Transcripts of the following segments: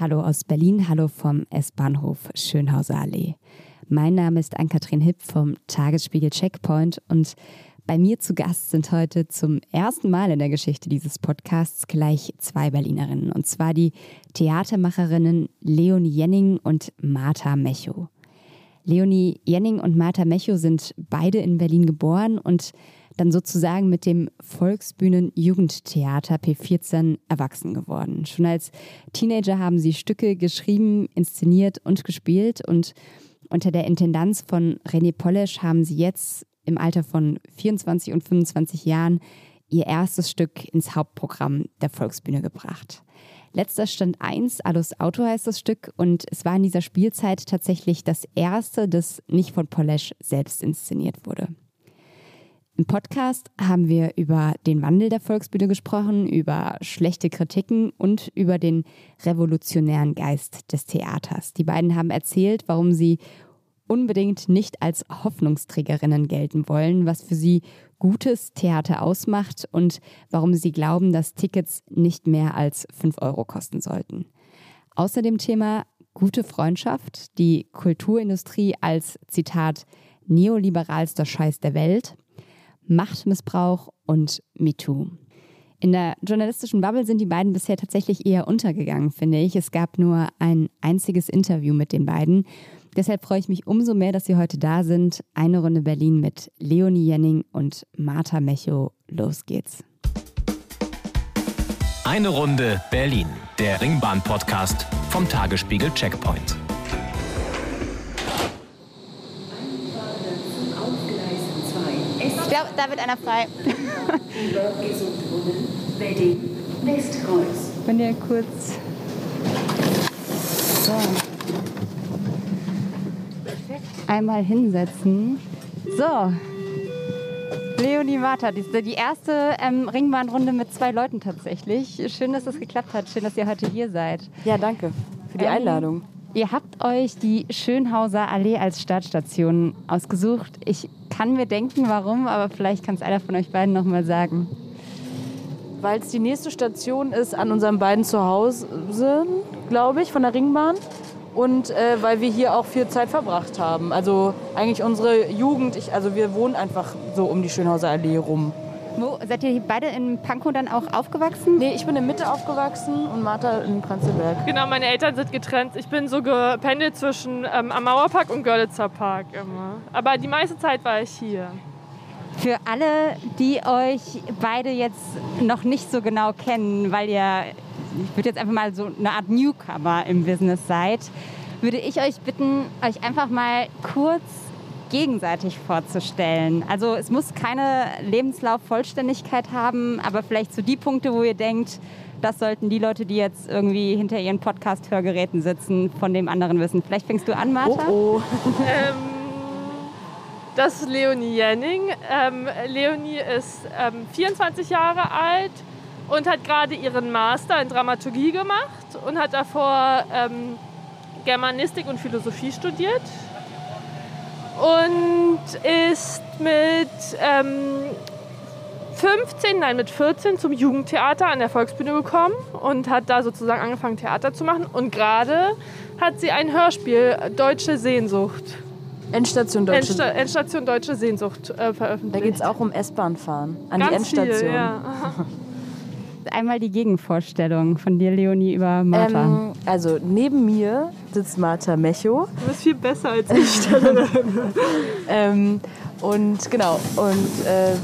Hallo aus Berlin, hallo vom S-Bahnhof Schönhauser Allee. Mein Name ist Ann-Kathrin Hipp vom Tagesspiegel Checkpoint und bei mir zu Gast sind heute zum ersten Mal in der Geschichte dieses Podcasts gleich zwei Berlinerinnen. Und zwar die Theatermacherinnen Leonie Jenning und Martha Mecho. Leonie Jenning und Martha Mecho sind beide in Berlin geboren und dann sozusagen mit dem Volksbühnen Jugendtheater P14 erwachsen geworden. Schon als Teenager haben sie Stücke geschrieben, inszeniert und gespielt und unter der Intendanz von René Polesch haben sie jetzt im Alter von 24 und 25 Jahren ihr erstes Stück ins Hauptprogramm der Volksbühne gebracht. Letzter Stand 1, Alus Auto heißt das Stück, und es war in dieser Spielzeit tatsächlich das erste, das nicht von Polesch selbst inszeniert wurde. Im Podcast haben wir über den Wandel der Volksbühne gesprochen, über schlechte Kritiken und über den revolutionären Geist des Theaters. Die beiden haben erzählt, warum sie unbedingt nicht als Hoffnungsträgerinnen gelten wollen, was für sie gutes Theater ausmacht und warum sie glauben, dass Tickets nicht mehr als 5 Euro kosten sollten. Außer dem Thema gute Freundschaft, die Kulturindustrie als Zitat neoliberalster Scheiß der Welt Machtmissbrauch und MeToo. In der journalistischen Bubble sind die beiden bisher tatsächlich eher untergegangen, finde ich. Es gab nur ein einziges Interview mit den beiden. Deshalb freue ich mich umso mehr, dass Sie heute da sind. Eine Runde Berlin mit Leonie Jenning und Martha Mecho. Los geht's. Eine Runde Berlin, der Ringbahn-Podcast vom Tagesspiegel Checkpoint. Da wird einer frei. Wenn ihr kurz. So. Einmal hinsetzen. So. Leonie Martha, die, die erste ähm, Ringbahnrunde mit zwei Leuten tatsächlich. Schön, dass das geklappt hat. Schön, dass ihr heute hier seid. Ja, danke für die ähm, Einladung. Ihr habt euch die Schönhauser Allee als Startstation ausgesucht. Ich kann mir denken, warum, aber vielleicht kann es einer von euch beiden noch mal sagen. Weil es die nächste Station ist an unseren beiden Zuhause, glaube ich, von der Ringbahn. Und äh, weil wir hier auch viel Zeit verbracht haben. Also eigentlich unsere Jugend, ich, also wir wohnen einfach so um die Schönhauser Allee rum. Wo, seid ihr beide in Pankow dann auch aufgewachsen? Nee, ich bin in Mitte aufgewachsen und Martha in Prenzlberg. Genau, meine Eltern sind getrennt. Ich bin so gependelt zwischen ähm, am Mauerpark und Görlitzer Park immer. Aber die meiste Zeit war ich hier. Für alle, die euch beide jetzt noch nicht so genau kennen, weil ihr, ich würde jetzt einfach mal so eine Art Newcomer im Business seid, würde ich euch bitten, euch einfach mal kurz gegenseitig vorzustellen. Also es muss keine Lebenslauf-Vollständigkeit haben, aber vielleicht so die Punkte, wo ihr denkt, das sollten die Leute, die jetzt irgendwie hinter ihren Podcast-Hörgeräten sitzen, von dem anderen wissen. Vielleicht fängst du an, Martha? Oh, oh. ähm, das ist Leonie Jenning. Ähm, Leonie ist ähm, 24 Jahre alt und hat gerade ihren Master in Dramaturgie gemacht und hat davor ähm, Germanistik und Philosophie studiert und ist mit ähm, 15, nein, mit 14 zum Jugendtheater an der Volksbühne gekommen und hat da sozusagen angefangen, Theater zu machen. Und gerade hat sie ein Hörspiel, Deutsche Sehnsucht. Endstation Deutsche, Endsta Endstation Deutsche Sehnsucht äh, veröffentlicht. Da geht es auch um S-Bahn fahren, an Ganz die Endstation. Viel, ja. einmal die Gegenvorstellung von dir, Leonie, über Martha. Ähm, also neben mir sitzt Martha Mecho. Du bist viel besser als ich. ähm, und genau, und äh,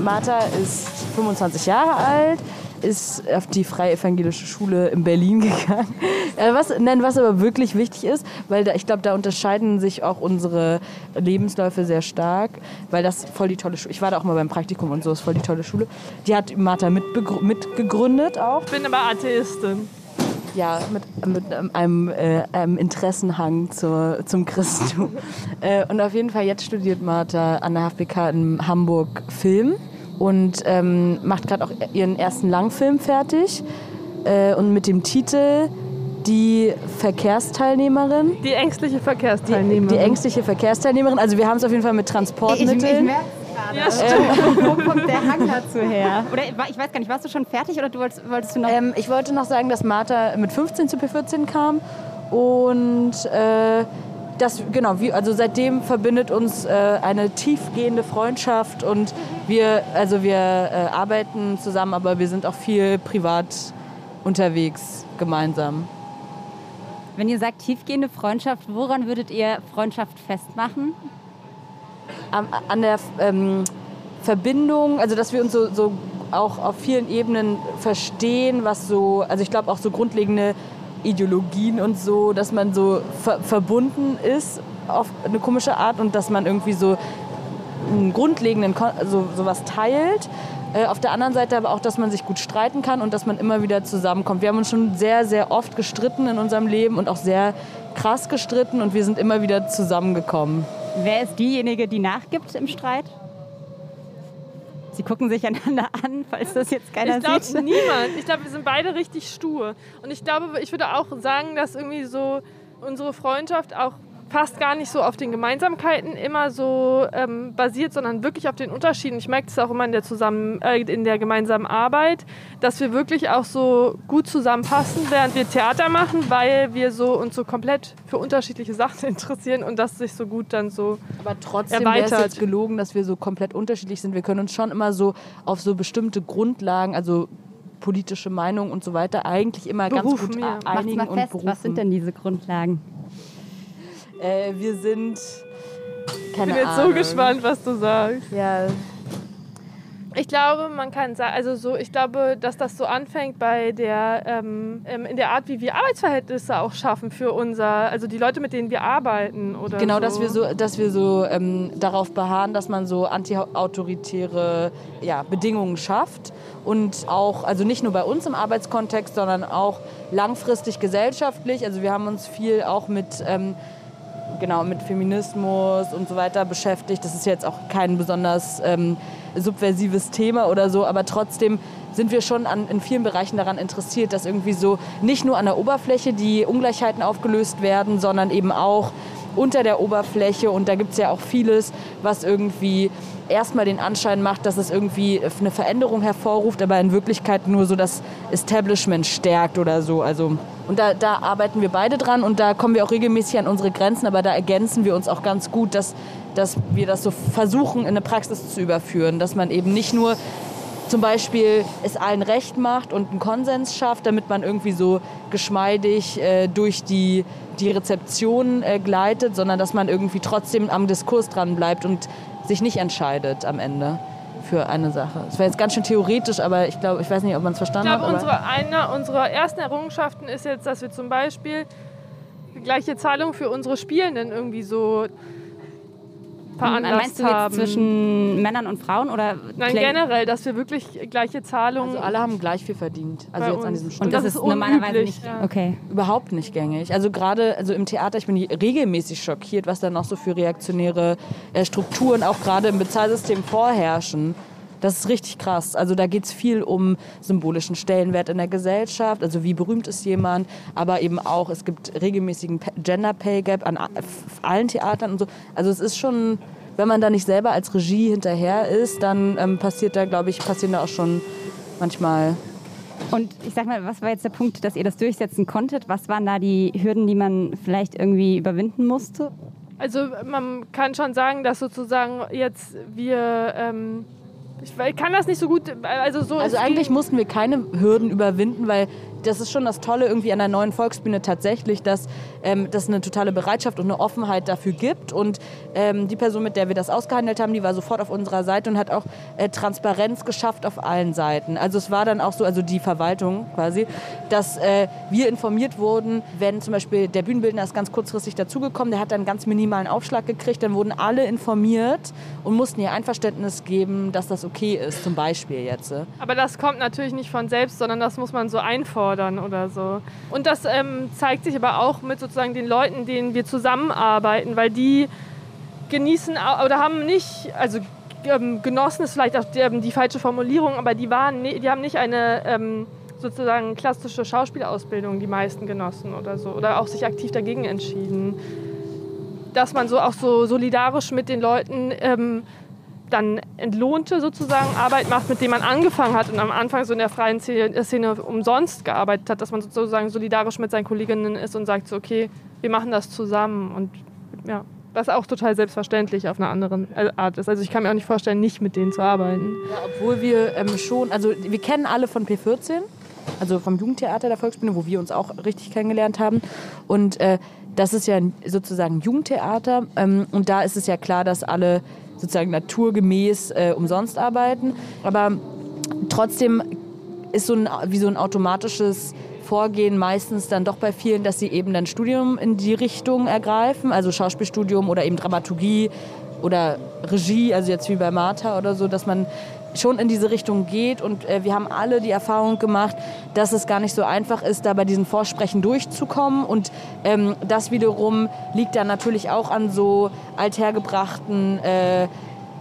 Martha ist 25 Jahre alt, ist auf die Freie Evangelische Schule in Berlin gegangen. was, nein, was aber wirklich wichtig ist, weil da, ich glaube, da unterscheiden sich auch unsere Lebensläufe sehr stark, weil das voll die tolle Schule. Ich war da auch mal beim Praktikum und so, ist voll die tolle Schule. Die hat Martha mitgegründet auch. Ich bin aber Atheistin. Ja, mit, mit einem, äh, einem Interessenhang zur, zum Christentum. äh, und auf jeden Fall, jetzt studiert Martha an der HFBK in Hamburg Film und ähm, macht gerade auch ihren ersten Langfilm fertig. Äh, und mit dem Titel Die Verkehrsteilnehmerin. Die ängstliche Verkehrsteilnehmerin. Die, die ängstliche Verkehrsteilnehmerin. Also wir haben es auf jeden Fall mit Transportmitteln. Ich, ich merke gerade. Ja, stimmt. Wo kommt der Hang dazu her? Oder ich weiß gar nicht, warst du schon fertig oder du wolltest, wolltest du noch... Ähm, ich wollte noch sagen, dass Martha mit 15 zu P14 kam und äh, das, genau, wie, also seitdem verbindet uns äh, eine tiefgehende Freundschaft und wir, also wir äh, arbeiten zusammen, aber wir sind auch viel privat unterwegs gemeinsam. Wenn ihr sagt tiefgehende Freundschaft, woran würdet ihr Freundschaft festmachen? An, an der ähm, Verbindung, also dass wir uns so, so auch auf vielen Ebenen verstehen, was so, also ich glaube auch so grundlegende Ideologien und so, dass man so ver verbunden ist auf eine komische Art und dass man irgendwie so einen grundlegenden, Kon so sowas teilt. Äh, auf der anderen Seite aber auch, dass man sich gut streiten kann und dass man immer wieder zusammenkommt. Wir haben uns schon sehr, sehr oft gestritten in unserem Leben und auch sehr krass gestritten und wir sind immer wieder zusammengekommen. Wer ist diejenige, die nachgibt im Streit? Sie gucken sich einander an, falls das jetzt keiner ich glaube sieht. niemand. Ich glaube, wir sind beide richtig stur. Und ich glaube, ich würde auch sagen, dass irgendwie so unsere Freundschaft auch fast gar nicht so auf den Gemeinsamkeiten immer so ähm, basiert, sondern wirklich auf den Unterschieden. Ich merke das auch immer in der, zusammen, äh, in der gemeinsamen Arbeit, dass wir wirklich auch so gut zusammenpassen, während wir Theater machen, weil wir so uns so komplett für unterschiedliche Sachen interessieren und das sich so gut dann so Aber trotzdem wäre es Erweitert. jetzt gelogen, dass wir so komplett unterschiedlich sind. Wir können uns schon immer so auf so bestimmte Grundlagen, also politische Meinung und so weiter, eigentlich immer ganz Berufen, gut ja. Macht's einigen mal und fest, berufen. was sind denn diese Grundlagen? Äh, wir sind. Ich bin jetzt so gespannt, was du sagst. Ja, Ich glaube, man kann sagen, also so, ich glaube, dass das so anfängt bei der, ähm, ähm, in der Art, wie wir Arbeitsverhältnisse auch schaffen für unser, also die Leute, mit denen wir arbeiten oder genau, so. dass wir so, dass wir so ähm, darauf beharren, dass man so antiautoritäre ja, Bedingungen schafft und auch, also nicht nur bei uns im Arbeitskontext, sondern auch langfristig gesellschaftlich. Also wir haben uns viel auch mit ähm, genau mit Feminismus und so weiter beschäftigt. Das ist jetzt auch kein besonders ähm, subversives Thema oder so, aber trotzdem sind wir schon an, in vielen Bereichen daran interessiert, dass irgendwie so nicht nur an der Oberfläche die Ungleichheiten aufgelöst werden, sondern eben auch unter der Oberfläche. Und da gibt es ja auch vieles, was irgendwie erstmal den Anschein macht, dass es irgendwie eine Veränderung hervorruft, aber in Wirklichkeit nur so das Establishment stärkt oder so. Also, und da, da arbeiten wir beide dran und da kommen wir auch regelmäßig an unsere Grenzen, aber da ergänzen wir uns auch ganz gut, dass, dass wir das so versuchen, in eine Praxis zu überführen, dass man eben nicht nur zum Beispiel es allen recht macht und einen Konsens schafft, damit man irgendwie so geschmeidig äh, durch die, die Rezeption äh, gleitet, sondern dass man irgendwie trotzdem am Diskurs dran bleibt und sich nicht entscheidet am Ende für eine Sache. Das war jetzt ganz schön theoretisch, aber ich glaube, ich weiß nicht, ob man es Ich verstanden glaube, hat. aber- unsere, eine unserer ersten Errungenschaften ist jetzt, dass wir zum Beispiel die gleiche Zahlung für unsere Spielenden irgendwie so veranlasst Meinst du jetzt haben. zwischen Männern und Frauen oder Nein, Play- generell, dass wir wirklich gleiche Zahlungen. also alle haben gleich viel verdient. Also jetzt an diesem Und Stück. Und das, das ist ist normalerweise unüblich, nicht. ja. Okay. überhaupt nicht gängig. Also gerade also im Theater, ich bin regelmäßig schockiert, was da noch so für reaktionäre äh, Strukturen auch gerade im Bezahlsystem vorherrschen. Das ist richtig krass. Also da geht es viel um symbolischen Stellenwert in der Gesellschaft, also wie berühmt ist jemand, aber eben auch, es gibt regelmäßigen Gender Pay Gap an allen Theatern und so. Also es ist schon, wenn man da nicht selber als Regie hinterher ist, dann ähm, passiert da, glaube ich, passieren da auch schon manchmal Und ich sag mal, was war jetzt der Punkt, dass ihr das durchsetzen konntet? Was waren da die Hürden, die man vielleicht irgendwie überwinden musste? Also man kann schon sagen, dass sozusagen jetzt wir. Ähm, ich kann das nicht so gut. Also so. Also eigentlich mussten wir keine Hürden überwinden, weil das ist schon das Tolle irgendwie an der neuen Volksbühne tatsächlich, dass ähm, das eine totale Bereitschaft und eine Offenheit dafür gibt. Und ähm, die Person, mit der wir das ausgehandelt haben, die war sofort auf unserer Seite und hat auch äh, Transparenz geschafft auf allen Seiten. Also es war dann auch so, also die Verwaltung quasi, dass äh, wir informiert wurden, wenn zum Beispiel der Bühnenbildner ist ganz kurzfristig dazugekommen, der hat dann einen ganz minimalen Aufschlag gekriegt, dann wurden alle informiert und mussten ihr Einverständnis geben, dass das okay ist, zum Beispiel jetzt. äh. Aber das kommt natürlich nicht von selbst, sondern das muss man so einfordern oder so. Und das ähm, zeigt sich aber auch mit sozusagen den Leuten, denen wir zusammenarbeiten, weil die genießen oder haben nicht, also ähm, genossen ist vielleicht auch die, ähm, die falsche Formulierung, aber die waren, die haben nicht eine ähm, sozusagen klassische Schauspielausbildung, die meisten genossen oder so, oder auch sich aktiv dagegen entschieden. Dass man so auch so solidarisch mit den Leuten ähm, dann entlohnte sozusagen Arbeit macht, mit dem man angefangen hat und am Anfang so in der freien Szene umsonst gearbeitet hat, dass man sozusagen solidarisch mit seinen Kolleginnen ist und sagt so, okay, wir machen das zusammen und ja, was auch total selbstverständlich auf einer anderen Art ist. Also ich kann mir auch nicht vorstellen, nicht mit denen zu arbeiten. Ja, obwohl wir ähm, schon, also wir kennen alle von P14, also vom Jugendtheater der Volksbühne, wo wir uns auch richtig kennengelernt haben und äh, das ist ja sozusagen Jugendtheater ähm, und da ist es ja klar, dass alle sozusagen naturgemäß äh, umsonst arbeiten. Aber trotzdem ist so ein, wie so ein automatisches Vorgehen meistens dann doch bei vielen, dass sie eben dann Studium in die Richtung ergreifen, also Schauspielstudium oder eben Dramaturgie oder Regie, also jetzt wie bei Martha oder so, dass man schon in diese Richtung geht. Und äh, wir haben alle die Erfahrung gemacht, dass es gar nicht so einfach ist, da bei diesen Vorsprechen durchzukommen. Und ähm, das wiederum liegt dann natürlich auch an so althergebrachten äh,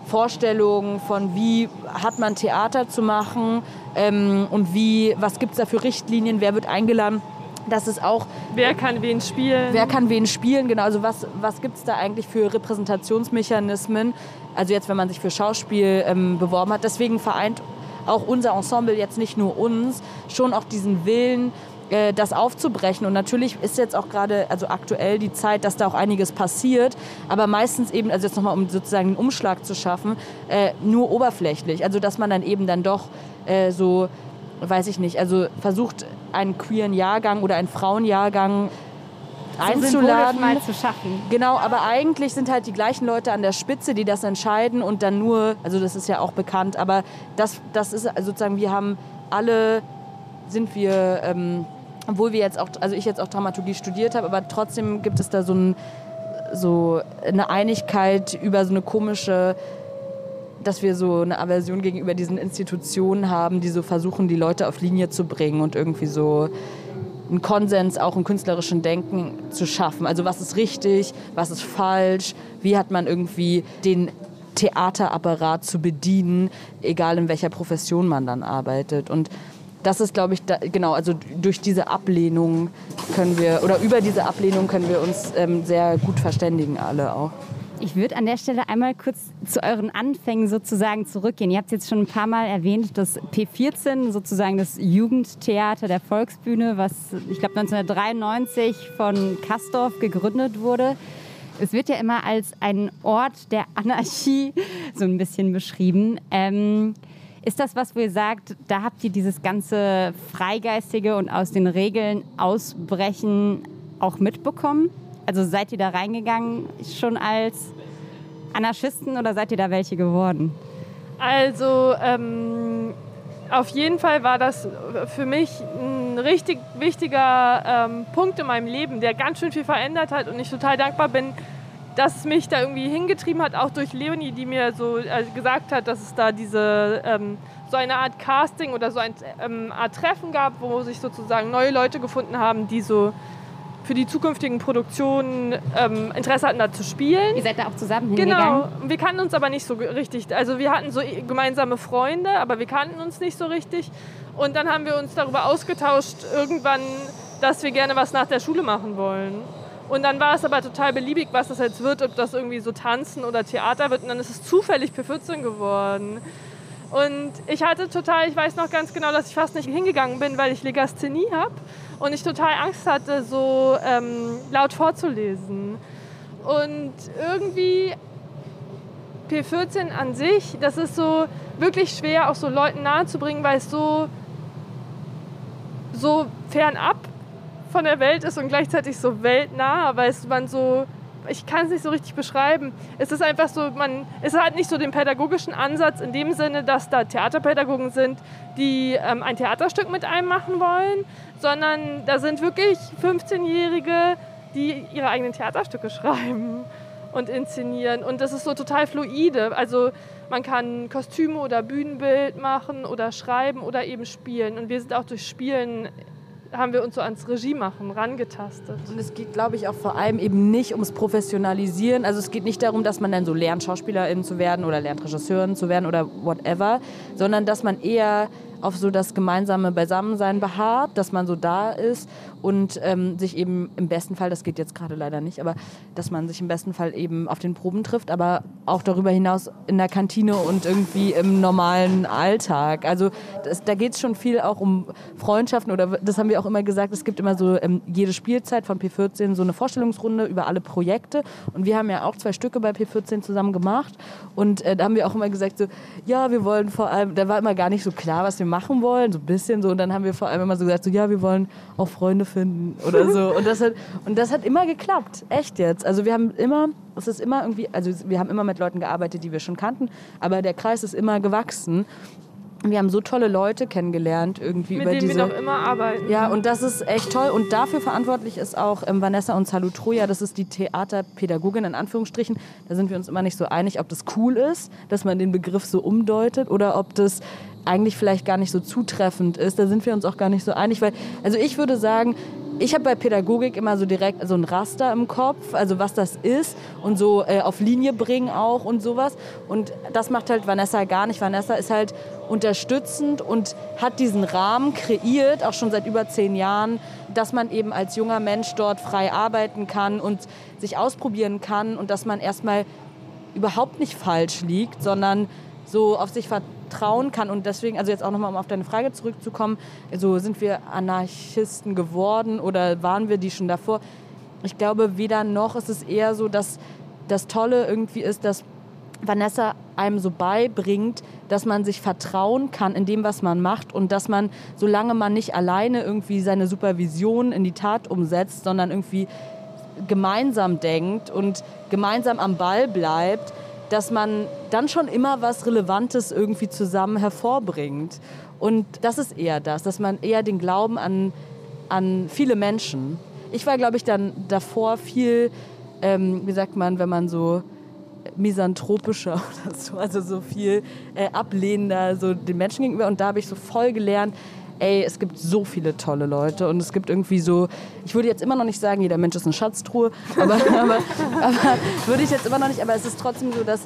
Vorstellungen von, wie hat man Theater zu machen ähm, und wie, was gibt es da für Richtlinien, wer wird eingeladen das ist auch. Wer kann wen spielen? Wer kann wen spielen, genau. Also was, was gibt es da eigentlich für Repräsentationsmechanismen? Also jetzt, wenn man sich für Schauspiel ähm, beworben hat. Deswegen vereint auch unser Ensemble jetzt nicht nur uns, schon auch diesen Willen, äh, das aufzubrechen. Und natürlich ist jetzt auch gerade, also aktuell die Zeit, dass da auch einiges passiert, aber meistens eben, also jetzt nochmal, um sozusagen einen Umschlag zu schaffen, äh, nur oberflächlich. Also dass man dann eben dann doch äh, so, weiß ich nicht, also versucht, einen queeren Jahrgang oder einen Frauenjahrgang einzuladen. mal zu schaffen. Genau, aber eigentlich sind halt die gleichen Leute an der Spitze, die das entscheiden und dann nur, also das ist ja auch bekannt, aber das, das ist sozusagen, wir haben alle, sind wir, ähm, obwohl wir jetzt auch, also ich jetzt auch Dramaturgie studiert habe, aber trotzdem gibt es da so, ein, so eine Einigkeit über so eine komische dass wir so eine Aversion gegenüber diesen Institutionen haben, die so versuchen, die Leute auf Linie zu bringen und irgendwie so einen Konsens auch im künstlerischen Denken zu schaffen. Also was ist richtig, was ist falsch, wie hat man irgendwie den Theaterapparat zu bedienen, egal in welcher Profession man dann arbeitet. Und das ist, glaube ich, da, genau, also durch diese Ablehnung können wir, oder über diese Ablehnung können wir uns ähm, sehr gut verständigen, alle auch. Ich würde an der Stelle einmal kurz zu euren Anfängen sozusagen zurückgehen. Ihr habt jetzt schon ein paar Mal erwähnt, dass P14 sozusagen das Jugendtheater der Volksbühne, was ich glaube 1993 von Kastorf gegründet wurde. Es wird ja immer als ein Ort der Anarchie so ein bisschen beschrieben. Ähm, ist das was, wo ihr sagt, da habt ihr dieses ganze Freigeistige und aus den Regeln ausbrechen auch mitbekommen? Also seid ihr da reingegangen schon als Anarchisten oder seid ihr da welche geworden? Also ähm, auf jeden Fall war das für mich ein richtig wichtiger ähm, Punkt in meinem Leben, der ganz schön viel verändert hat und ich total dankbar bin, dass es mich da irgendwie hingetrieben hat, auch durch Leonie, die mir so äh, gesagt hat, dass es da diese ähm, so eine Art Casting oder so eine ähm, Art Treffen gab, wo sich sozusagen neue Leute gefunden haben, die so für die zukünftigen Produktionen ähm, Interesse hatten, da zu spielen. Ihr seid da auch zusammen hingegangen? Genau. Wir kannten uns aber nicht so richtig. Also wir hatten so gemeinsame Freunde, aber wir kannten uns nicht so richtig. Und dann haben wir uns darüber ausgetauscht, irgendwann, dass wir gerne was nach der Schule machen wollen. Und dann war es aber total beliebig, was das jetzt wird, ob das irgendwie so Tanzen oder Theater wird. Und dann ist es zufällig P14 geworden. Und ich hatte total, ich weiß noch ganz genau, dass ich fast nicht hingegangen bin, weil ich Legasthenie habe und ich total Angst hatte, so ähm, laut vorzulesen. Und irgendwie P14 an sich, das ist so wirklich schwer, auch so Leuten nahezubringen, weil es so, so fernab von der Welt ist und gleichzeitig so weltnah, weil es man so ich kann es nicht so richtig beschreiben. Es ist einfach so, man, es hat nicht so den pädagogischen Ansatz in dem Sinne, dass da Theaterpädagogen sind, die ähm, ein Theaterstück mit einem machen wollen, sondern da sind wirklich 15-Jährige, die ihre eigenen Theaterstücke schreiben und inszenieren. Und das ist so total fluide. Also man kann Kostüme oder Bühnenbild machen oder schreiben oder eben spielen. Und wir sind auch durch Spielen haben wir uns so ans Regie machen rangetastet. Und es geht, glaube ich, auch vor allem eben nicht ums Professionalisieren. Also es geht nicht darum, dass man dann so lernt, Schauspielerin zu werden oder lernt, Regisseurin zu werden oder whatever, sondern dass man eher auf so das gemeinsame Beisammensein beharrt, dass man so da ist und ähm, sich eben im besten Fall, das geht jetzt gerade leider nicht, aber dass man sich im besten Fall eben auf den Proben trifft, aber auch darüber hinaus in der Kantine und irgendwie im normalen Alltag. Also das, da geht es schon viel auch um Freundschaften oder das haben wir auch immer gesagt, es gibt immer so ähm, jede Spielzeit von P14 so eine Vorstellungsrunde über alle Projekte. Und wir haben ja auch zwei Stücke bei P14 zusammen gemacht. Und äh, da haben wir auch immer gesagt so, ja, wir wollen vor allem, da war immer gar nicht so klar, was wir machen wollen, so ein bisschen so. Und dann haben wir vor allem immer so gesagt so, ja, wir wollen auch Freunde finden oder so und das hat, und das hat immer geklappt, echt jetzt. Also wir haben immer, es ist immer irgendwie, also wir haben immer mit Leuten gearbeitet, die wir schon kannten, aber der Kreis ist immer gewachsen wir haben so tolle Leute kennengelernt irgendwie Mit über denen diese wir noch immer arbeiten. ja, und das ist echt toll. Und dafür verantwortlich ist auch ähm, Vanessa und Salu Troja. Das ist die Theaterpädagogin in Anführungsstrichen. Da sind wir uns immer nicht so einig, ob das cool ist, dass man den Begriff so umdeutet oder ob das eigentlich vielleicht gar nicht so zutreffend ist. Da sind wir uns auch gar nicht so einig, weil also ich würde sagen, ich habe bei Pädagogik immer so direkt so ein Raster im Kopf, also was das ist und so äh, auf Linie bringen auch und sowas. Und das macht halt Vanessa gar nicht. Vanessa ist halt unterstützend und hat diesen Rahmen kreiert, auch schon seit über zehn Jahren, dass man eben als junger Mensch dort frei arbeiten kann und sich ausprobieren kann und dass man erstmal überhaupt nicht falsch liegt, sondern so auf sich vertrauen kann. Und deswegen, also jetzt auch nochmal, um auf deine Frage zurückzukommen, so sind wir Anarchisten geworden oder waren wir die schon davor? Ich glaube, weder noch ist es eher so, dass das Tolle irgendwie ist, dass Vanessa einem so beibringt, dass man sich vertrauen kann in dem, was man macht und dass man, solange man nicht alleine irgendwie seine Supervision in die Tat umsetzt, sondern irgendwie gemeinsam denkt und gemeinsam am Ball bleibt, dass man dann schon immer was Relevantes irgendwie zusammen hervorbringt. Und das ist eher das, dass man eher den Glauben an, an viele Menschen. Ich war, glaube ich, dann davor viel, ähm, wie sagt man, wenn man so misanthropischer oder so, also so viel äh, ablehnender so den Menschen gegenüber. Und da habe ich so voll gelernt, ey, es gibt so viele tolle Leute und es gibt irgendwie so, ich würde jetzt immer noch nicht sagen, jeder Mensch ist eine Schatztruhe, aber, aber, aber würde ich jetzt immer noch nicht, aber es ist trotzdem so, dass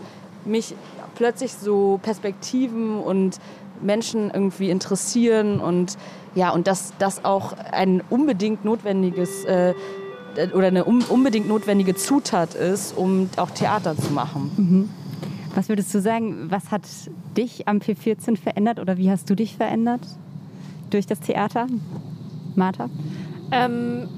mich plötzlich so Perspektiven und Menschen irgendwie interessieren und ja, und dass das auch ein unbedingt notwendiges äh, oder eine un unbedingt notwendige Zutat ist, um auch Theater zu machen. Was würdest du sagen, was hat dich am P14 verändert oder wie hast du dich verändert durch das Theater? Martha? Ähm,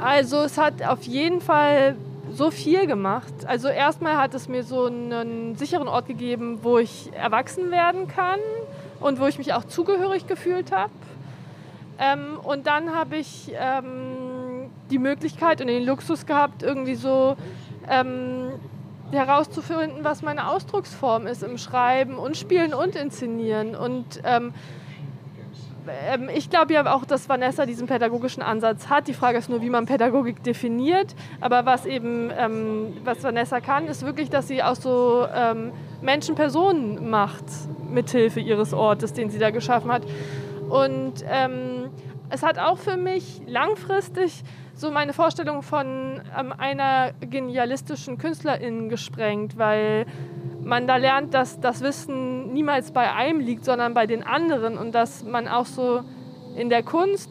also es hat auf jeden Fall so viel gemacht. Also erstmal hat es mir so einen sicheren Ort gegeben, wo ich erwachsen werden kann und wo ich mich auch zugehörig gefühlt habe. Ähm, und dann habe ich ähm, die Möglichkeit und den Luxus gehabt, irgendwie so ähm, herauszufinden, was meine Ausdrucksform ist im Schreiben und Spielen und Inszenieren. Und ähm, ähm, ich glaube ja auch, dass Vanessa diesen pädagogischen Ansatz hat. Die Frage ist nur, wie man Pädagogik definiert. Aber was eben, ähm, was Vanessa kann, ist wirklich, dass sie auch so ähm, Menschen Personen macht, mithilfe ihres Ortes, den sie da geschaffen hat. Und ähm, es hat auch für mich langfristig so meine Vorstellung von ähm, einer genialistischen Künstlerin gesprengt, weil man da lernt, dass das Wissen niemals bei einem liegt, sondern bei den anderen und dass man auch so in der Kunst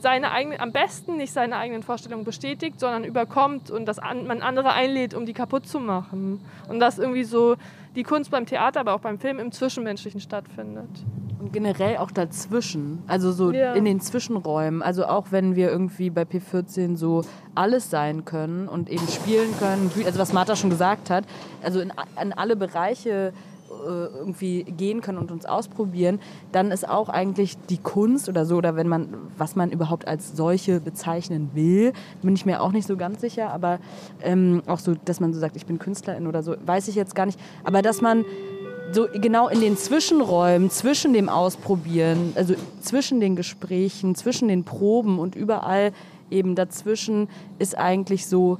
seine eigene, am besten nicht seine eigenen Vorstellungen bestätigt, sondern überkommt und dass an, man andere einlädt, um die kaputt zu machen. Und dass irgendwie so die Kunst beim Theater, aber auch beim Film im Zwischenmenschlichen stattfindet. Und generell auch dazwischen, also so Ja. in den Zwischenräumen. Also auch wenn wir irgendwie bei P14 so alles sein können und eben spielen können, also was Martha schon gesagt hat, also in, in alle Bereiche äh, irgendwie gehen können und uns ausprobieren, dann ist auch eigentlich die Kunst oder so, oder wenn man, was man überhaupt als solche bezeichnen will, bin ich mir auch nicht so ganz sicher, aber ähm, auch so, dass man so sagt, ich bin Künstlerin oder so, weiß ich jetzt gar nicht, aber dass man so genau in den Zwischenräumen, zwischen dem Ausprobieren, also zwischen den Gesprächen, zwischen den Proben und überall eben dazwischen ist eigentlich so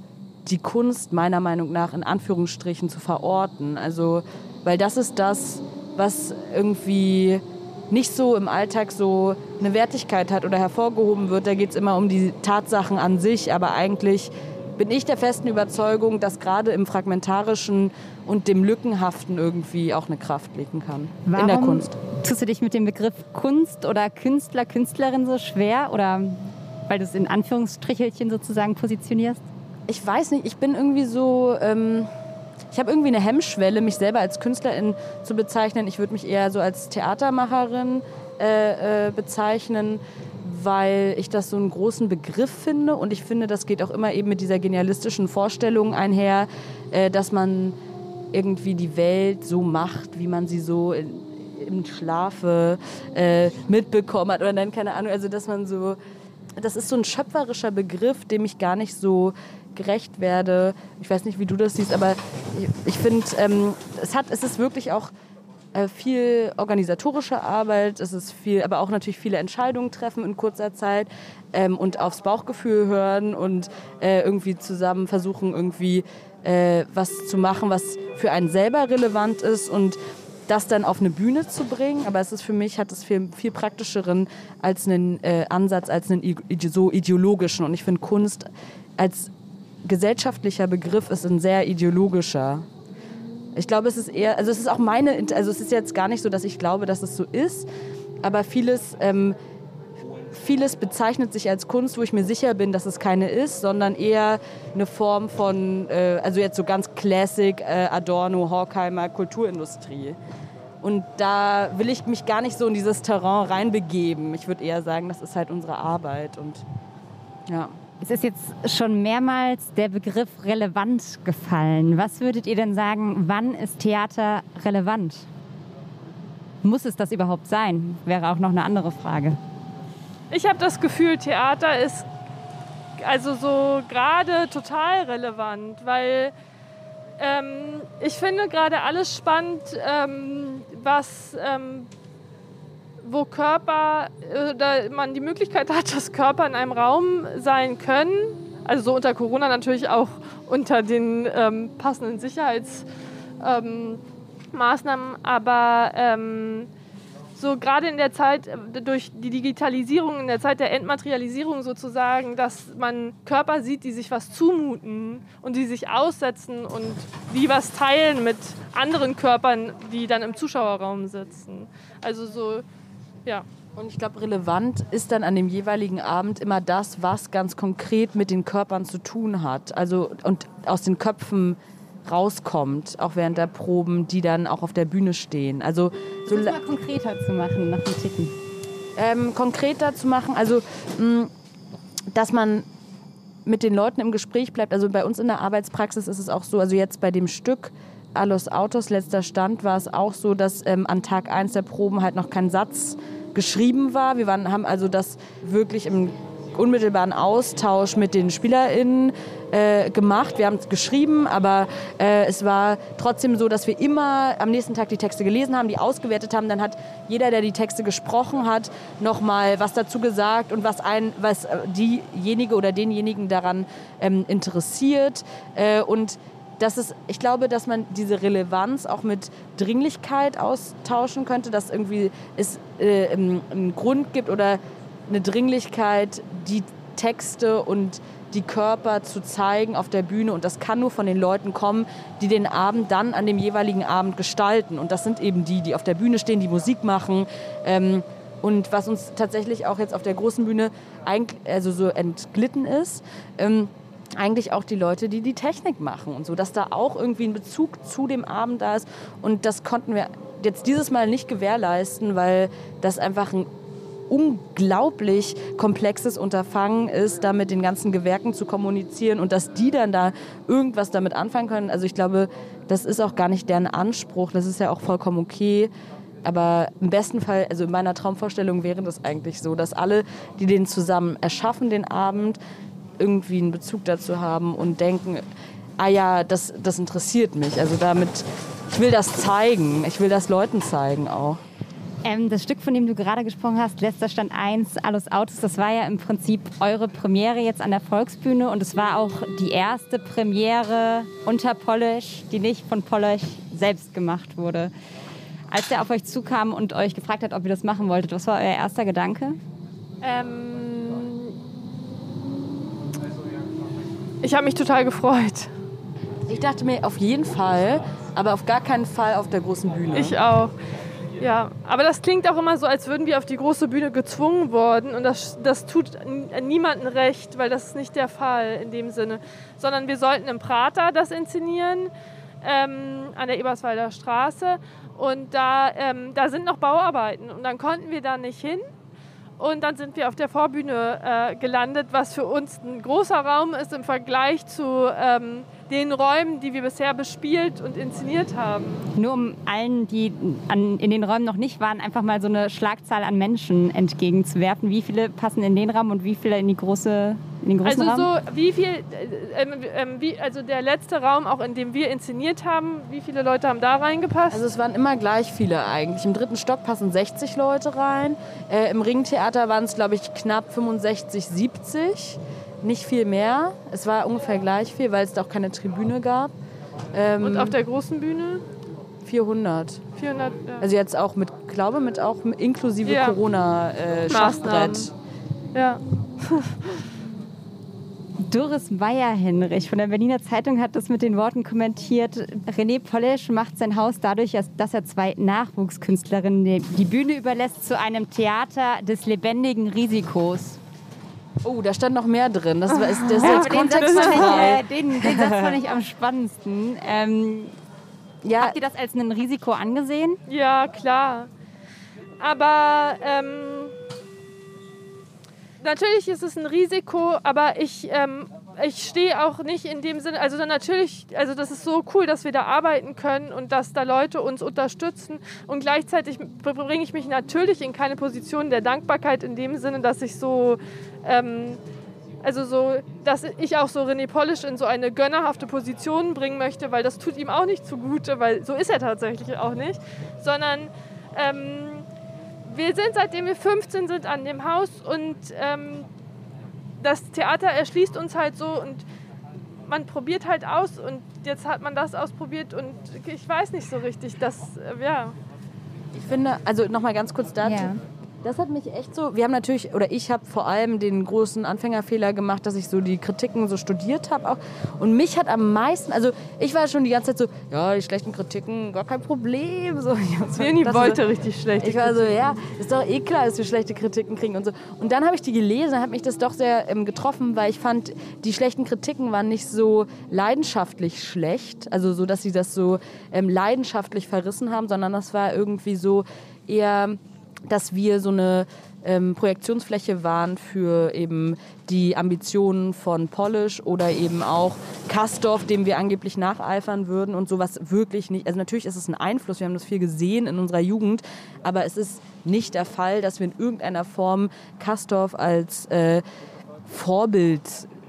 die Kunst meiner Meinung nach in Anführungsstrichen zu verorten. Also, weil das ist das, was irgendwie nicht so im Alltag so eine Wertigkeit hat oder hervorgehoben wird. Da geht es immer um die Tatsachen an sich, aber eigentlich bin ich der festen Überzeugung, dass gerade im Fragmentarischen und dem Lückenhaften irgendwie auch eine Kraft liegen kann Warum in der Kunst. Tust du dich mit dem Begriff Kunst oder Künstler, Künstlerin so schwer oder weil du es in Anführungsstrichelchen sozusagen positionierst? Ich weiß nicht, ich bin irgendwie so. Ähm, ich habe irgendwie eine Hemmschwelle, mich selber als Künstlerin zu bezeichnen. Ich würde mich eher so als Theatermacherin äh, äh, bezeichnen, weil ich das so einen großen Begriff finde. Und ich finde, das geht auch immer eben mit dieser genialistischen Vorstellung einher, äh, dass man irgendwie die Welt so macht, wie man sie so in, im Schlafe äh, mitbekommen hat. Oder dann, keine Ahnung, also dass man so. Das ist so ein schöpferischer Begriff, dem ich gar nicht so gerecht werde. Ich weiß nicht, wie du das siehst, aber ich, ich finde, ähm, es, hat, es ist wirklich auch viel organisatorische Arbeit, es ist viel, aber auch natürlich viele Entscheidungen treffen in kurzer Zeit ähm, und aufs Bauchgefühl hören und äh, irgendwie zusammen versuchen, irgendwie äh, was zu machen, was für einen selber relevant ist und das dann auf eine Bühne zu bringen. Aber es ist für mich, hat es viel, viel praktischeren als einen äh, Ansatz, als einen so ideologischen. Und ich finde Kunst als gesellschaftlicher Begriff ist ein sehr ideologischer. Ich glaube, es ist eher, also es ist auch meine, also es ist jetzt gar nicht so, dass ich glaube, dass es so ist, aber vieles, ähm, vieles bezeichnet sich als Kunst, wo ich mir sicher bin, dass es keine ist, sondern eher eine Form von, äh, also jetzt so ganz Classic äh, Adorno, Horkheimer Kulturindustrie. Und da will ich mich gar nicht so in dieses Terrain reinbegeben. Ich würde eher sagen, das ist halt unsere Arbeit und ja. Es ist jetzt schon mehrmals der Begriff relevant gefallen. Was würdet ihr denn sagen, wann ist Theater relevant? Muss es das überhaupt sein? Wäre auch noch eine andere Frage. Ich habe das Gefühl, Theater ist also so gerade total relevant, weil ähm, ich finde gerade alles spannend, ähm, was ähm, wo Körper oder man die Möglichkeit hat, dass Körper in einem Raum sein können. Also so unter Corona natürlich auch unter den ähm, passenden Sicherheitsmaßnahmen. Ähm, aber ähm, so gerade in der Zeit äh, durch die Digitalisierung, in der Zeit der Entmaterialisierung sozusagen, dass man Körper sieht, die sich was zumuten und die sich aussetzen und die was teilen mit anderen Körpern, die dann im Zuschauerraum sitzen. Also so ja. Und ich glaube, relevant ist dann an dem jeweiligen Abend immer das, was ganz konkret mit den Körpern zu tun hat. Also und aus den Köpfen rauskommt, auch während der Proben, die dann auch auf der Bühne stehen. Also so das mal konkreter zu machen nach dem Ticken. Ähm, konkreter zu machen, also mh, dass man mit den Leuten im Gespräch bleibt. Also bei uns in der Arbeitspraxis ist es auch so, also jetzt bei dem Stück A Los Autos, letzter Stand, war es auch so, dass ähm, an Tag 1 der Proben halt noch kein Satz geschrieben war. Wir waren, haben also das wirklich im unmittelbaren Austausch mit den SpielerInnen äh, gemacht. Wir haben es geschrieben, aber äh, es war trotzdem so, dass wir immer am nächsten Tag die Texte gelesen haben, die ausgewertet haben. Dann hat jeder, der die Texte gesprochen hat, nochmal was dazu gesagt und was, ein, was diejenige oder denjenigen daran ähm, interessiert. Äh, und dass es, ich glaube, dass man diese Relevanz auch mit Dringlichkeit austauschen könnte, dass irgendwie es äh, einen Grund gibt oder eine Dringlichkeit, die Texte und die Körper zu zeigen auf der Bühne. Und das kann nur von den Leuten kommen, die den Abend dann an dem jeweiligen Abend gestalten. Und das sind eben die, die auf der Bühne stehen, die Musik machen. Ähm, und was uns tatsächlich auch jetzt auf der großen Bühne also so entglitten ist, ähm, eigentlich auch die Leute, die die Technik machen und so, dass da auch irgendwie ein Bezug zu dem Abend da ist. Und das konnten wir jetzt dieses Mal nicht gewährleisten, weil das einfach ein unglaublich komplexes Unterfangen ist, da mit den ganzen Gewerken zu kommunizieren und dass die dann da irgendwas damit anfangen können. Also ich glaube, das ist auch gar nicht deren Anspruch. Das ist ja auch vollkommen okay. Aber im besten Fall, also in meiner Traumvorstellung wäre das eigentlich so, dass alle, die den zusammen erschaffen, den Abend, irgendwie einen Bezug dazu haben und denken, ah ja, das, das interessiert mich. Also damit, ich will das zeigen, ich will das Leuten zeigen auch. Ähm, das Stück, von dem du gerade gesprochen hast, letzter Stand 1, Alles Autos, das war ja im Prinzip eure Premiere jetzt an der Volksbühne und es war auch die erste Premiere unter Polish, die nicht von Polish selbst gemacht wurde. Als er auf euch zukam und euch gefragt hat, ob ihr das machen wolltet, was war euer erster Gedanke? Ähm Ich habe mich total gefreut. Ich dachte mir auf jeden Fall, aber auf gar keinen Fall auf der großen Bühne. Ich auch. Ja, aber das klingt auch immer so, als würden wir auf die große Bühne gezwungen worden. Und das, das tut niemandem recht, weil das ist nicht der Fall in dem Sinne. Sondern wir sollten im Prater das inszenieren, ähm, an der Eberswalder Straße. Und da, ähm, da sind noch Bauarbeiten. Und dann konnten wir da nicht hin. Und dann sind wir auf der Vorbühne äh, gelandet, was für uns ein großer Raum ist im Vergleich zu ähm, den Räumen, die wir bisher bespielt und inszeniert haben. Nur um allen, die an, in den Räumen noch nicht waren, einfach mal so eine Schlagzahl an Menschen entgegenzuwerfen. Wie viele passen in den Raum und wie viele in die große in den großen also Raum? so wie viel, äh, äh, wie, also der letzte Raum, auch in dem wir inszeniert haben, wie viele Leute haben da reingepasst? Also es waren immer gleich viele eigentlich. Im dritten Stock passen 60 Leute rein. Äh, Im Ringtheater waren es, glaube ich, knapp 65, 70. Nicht viel mehr. Es war ungefähr gleich viel, weil es da auch keine Tribüne gab. Ähm, Und auf der großen Bühne? 400. 400, ja. Also jetzt auch mit, glaube mit auch inklusive Ja. Corona-Schachbrett. Ja. Doris Meyer-Henrich von der Berliner Zeitung hat das mit den Worten kommentiert. René Polish macht sein Haus dadurch, dass er zwei Nachwuchskünstlerinnen die Bühne überlässt zu einem Theater des lebendigen Risikos. Oh, da stand noch mehr drin. Das, war, ist, das ist Ja, aber den, Satz fand ich, äh, den, den Satz fand ich am spannendsten. Ähm, Ja, habt ihr das als ein Risiko angesehen? Ja, klar. Aber ähm, natürlich ist es ein Risiko, aber ich, ähm, ich stehe auch nicht in dem Sinne, also natürlich, also das ist so cool, dass wir da arbeiten können und dass da Leute uns unterstützen. Und gleichzeitig bringe ich mich natürlich in keine Position der Dankbarkeit in dem Sinne, dass ich so ähm, also so, dass ich auch so René Polish in so eine gönnerhafte Position bringen möchte, weil das tut ihm auch nicht zugute, weil so ist er tatsächlich auch nicht, sondern ähm, wir sind seitdem wir 15 sind an dem Haus und ähm, das Theater erschließt uns halt so und man probiert halt aus und jetzt hat man das ausprobiert und ich weiß nicht so richtig, das, äh, ja. ich finde, also nochmal ganz kurz dazu. Ja. Das hat mich echt so, wir haben natürlich, oder ich habe vor allem den großen Anfängerfehler gemacht, dass ich so die Kritiken so studiert habe auch. Und mich hat am meisten, also ich war schon die ganze Zeit so, ja, die schlechten Kritiken, gar kein Problem. So, Leonie das wollte so- richtig schlecht. Ich war so, ja, ist doch eh klar, dass wir schlechte Kritiken kriegen und so. Und dann habe ich die gelesen, hat mich das doch sehr ähm, getroffen, weil ich fand, die schlechten Kritiken waren nicht so leidenschaftlich schlecht, also so, dass sie das so ähm, leidenschaftlich verrissen haben, sondern das war irgendwie so eher, dass wir so eine ähm, Projektionsfläche waren für eben die Ambitionen von Polish oder eben auch Kastorf, dem wir angeblich nacheifern würden und sowas wirklich nicht. Also natürlich ist es ein Einfluss, wir haben das viel gesehen in unserer Jugend, aber es ist nicht der Fall, dass wir in irgendeiner Form Kastorf als äh, Vorbild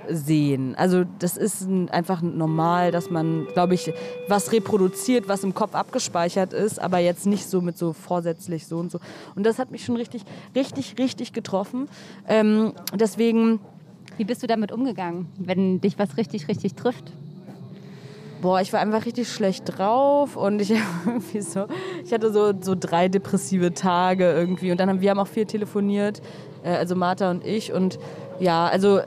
sehen. Also das ist ein- einfach normal, dass man, glaube ich, was reproduziert, was im Kopf abgespeichert ist, aber jetzt nicht so mit so vorsätzlich so und so. Und das hat mich schon richtig, richtig, richtig getroffen. Ähm, deswegen, Wie bist du damit umgegangen, wenn dich was richtig, richtig trifft? boah, ich war einfach richtig schlecht drauf und ich so, ich hatte so, so drei depressive Tage irgendwie und dann haben wir haben auch viel telefoniert, äh, also Martha und ich und ja, also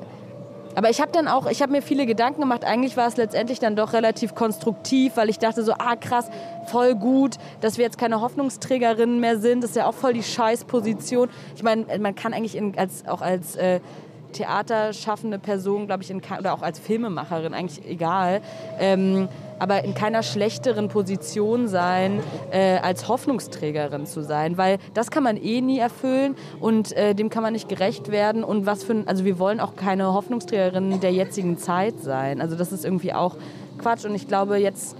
aber ich habe dann auch, ich habe mir viele Gedanken gemacht. Eigentlich war es letztendlich dann doch relativ konstruktiv, weil ich dachte so, ah krass, voll gut, dass wir jetzt keine Hoffnungsträgerinnen mehr sind. Das ist ja auch voll die Scheißposition. Ich meine, man kann eigentlich in, als, auch als äh, theaterschaffende Person, glaube ich, in, oder auch als Filmemacherin, eigentlich egal, ähm, aber in keiner schlechteren Position sein, äh, als Hoffnungsträgerin zu sein, weil das kann man eh nie erfüllen und äh, dem kann man nicht gerecht werden und was für ein, also wir wollen auch keine Hoffnungsträgerin der jetzigen Zeit sein. Also das ist irgendwie auch Quatsch und ich glaube jetzt,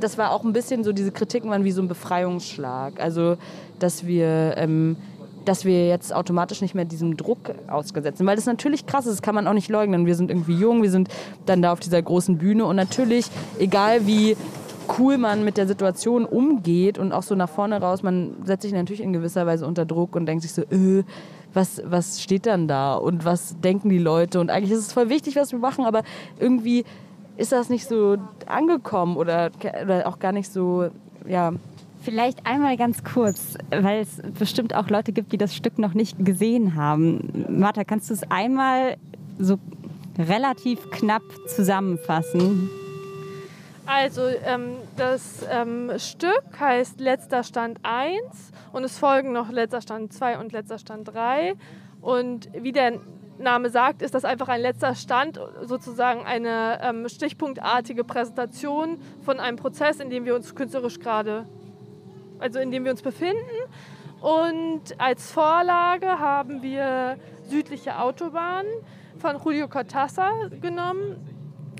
das war auch ein bisschen so, diese Kritiken waren wie so ein Befreiungsschlag, also dass wir ähm, dass wir jetzt automatisch nicht mehr diesem Druck ausgesetzt sind. Weil das natürlich krass ist, das kann man auch nicht leugnen. Wir sind irgendwie jung, wir sind dann da auf dieser großen Bühne und natürlich, egal wie cool man mit der Situation umgeht und auch so nach vorne raus, man setzt sich natürlich in gewisser Weise unter Druck und denkt sich so, äh, was, was steht dann da und was denken die Leute und eigentlich ist es voll wichtig, was wir machen, aber irgendwie ist das nicht so angekommen oder, oder auch gar nicht so, ja, Vielleicht einmal ganz kurz, weil es bestimmt auch Leute gibt, die das Stück noch nicht gesehen haben. Martha, kannst du es einmal so relativ knapp zusammenfassen? Also ähm, das ähm, Stück heißt Letzter Stand 1 und es folgen noch Letzter Stand 2 und Letzter Stand 3. Und wie der Name sagt, ist das einfach ein letzter Stand, sozusagen eine ähm, stichpunktartige Präsentation von einem Prozess, in dem wir uns künstlerisch gerade, also in dem wir uns befinden. Und als Vorlage haben wir Südliche Autobahn von Julio Cortázar genommen.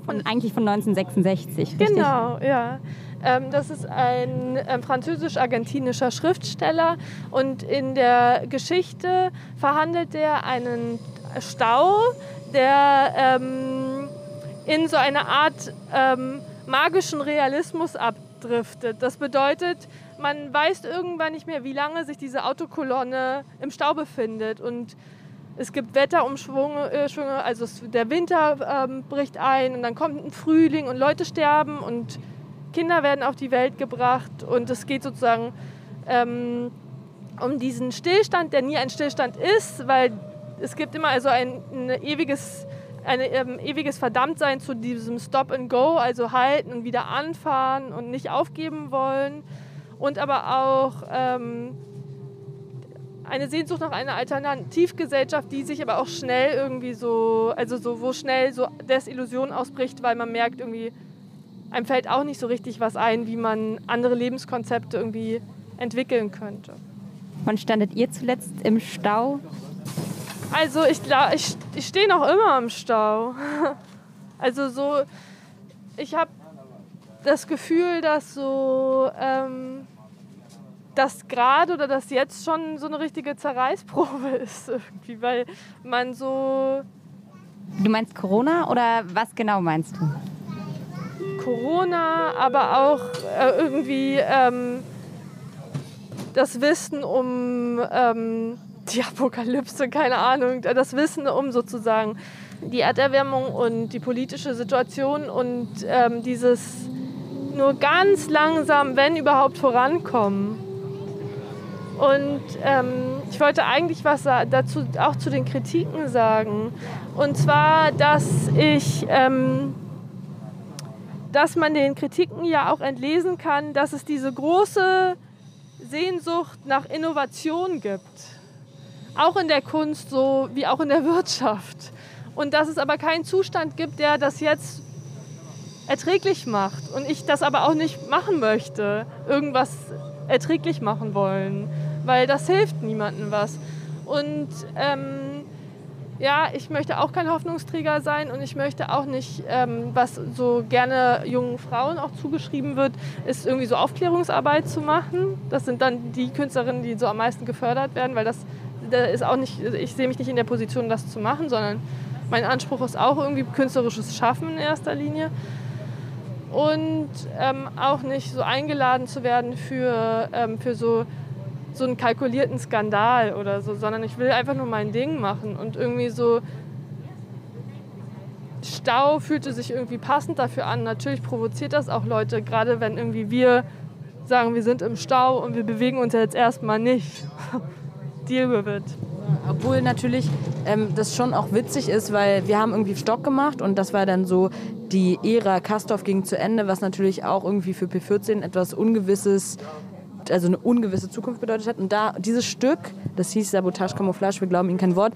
Und eigentlich von 1966, richtig? Genau, ja. Ähm, das ist ein ähm, französisch-argentinischer Schriftsteller und in der Geschichte verhandelt er einen Stau, der ähm, in so eine Art ähm, magischen Realismus abdriftet. Das bedeutet, man weiß irgendwann nicht mehr, wie lange sich diese Autokolonne im Stau befindet. Und es gibt Wetterumschwünge, äh, also der Winter ähm, bricht ein und dann kommt ein Frühling und Leute sterben und Kinder werden auf die Welt gebracht. Und es geht sozusagen ähm, um diesen Stillstand, der nie ein Stillstand ist, weil es gibt immer also ein, ein ewiges, ein ähm, ewiges Verdammtsein zu diesem Stop and Go, also halten und wieder anfahren und nicht aufgeben wollen. Und aber auch ähm, eine Sehnsucht nach einer Alternativgesellschaft, die sich aber auch schnell irgendwie so, also so, wo schnell so Desillusion ausbricht, weil man merkt irgendwie, einem fällt auch nicht so richtig was ein, wie man andere Lebenskonzepte irgendwie entwickeln könnte. Wann standet ihr zuletzt im Stau? Also ich, ich, ich stehe noch immer im Stau. Also so, ich habe das Gefühl, dass so ähm, das gerade oder das jetzt schon so eine richtige Zerreißprobe ist irgendwie, weil man so. Du meinst Corona oder was genau meinst du? Corona, aber auch äh, irgendwie ähm, das Wissen um ähm, die Apokalypse, keine Ahnung, das Wissen um sozusagen die Erderwärmung und die politische Situation und ähm, dieses nur ganz langsam, wenn überhaupt, vorankommen. Und ähm, ich wollte eigentlich was dazu auch zu den Kritiken sagen. Und zwar, dass ich, ähm, dass man den Kritiken ja auch entlesen kann, dass es diese große Sehnsucht nach Innovation gibt auch in der Kunst so wie auch in der Wirtschaft. Und dass es aber keinen Zustand gibt, der das jetzt erträglich macht. Und ich das aber auch nicht machen möchte, irgendwas erträglich machen wollen, weil das hilft niemandem was. Und ähm, ja, ich möchte auch kein Hoffnungsträger sein und ich möchte auch nicht, ähm, was so gerne jungen Frauen auch zugeschrieben wird, ist irgendwie so Aufklärungsarbeit zu machen. Das sind dann die Künstlerinnen, die so am meisten gefördert werden, weil das da ist auch nicht, ich sehe mich nicht in der Position, das zu machen, sondern mein Anspruch ist auch irgendwie künstlerisches Schaffen in erster Linie. Und ähm, auch nicht so eingeladen zu werden für, ähm, für so, so einen kalkulierten Skandal oder so, sondern ich will einfach nur mein Ding machen und irgendwie so. Stau fühlte sich irgendwie passend dafür an. Natürlich provoziert das auch Leute, gerade wenn irgendwie wir sagen, wir sind im Stau und wir bewegen uns jetzt erstmal nicht. Deal with it. Obwohl natürlich ähm, das schon auch witzig ist, weil wir haben irgendwie Stock gemacht und das war dann so, die Ära Kastorf ging zu Ende, was natürlich auch irgendwie für P14 etwas Ungewisses, also eine ungewisse Zukunft bedeutet hat. Und da dieses Stück, das hieß Sabotage Camouflage, wir glauben Ihnen kein Wort,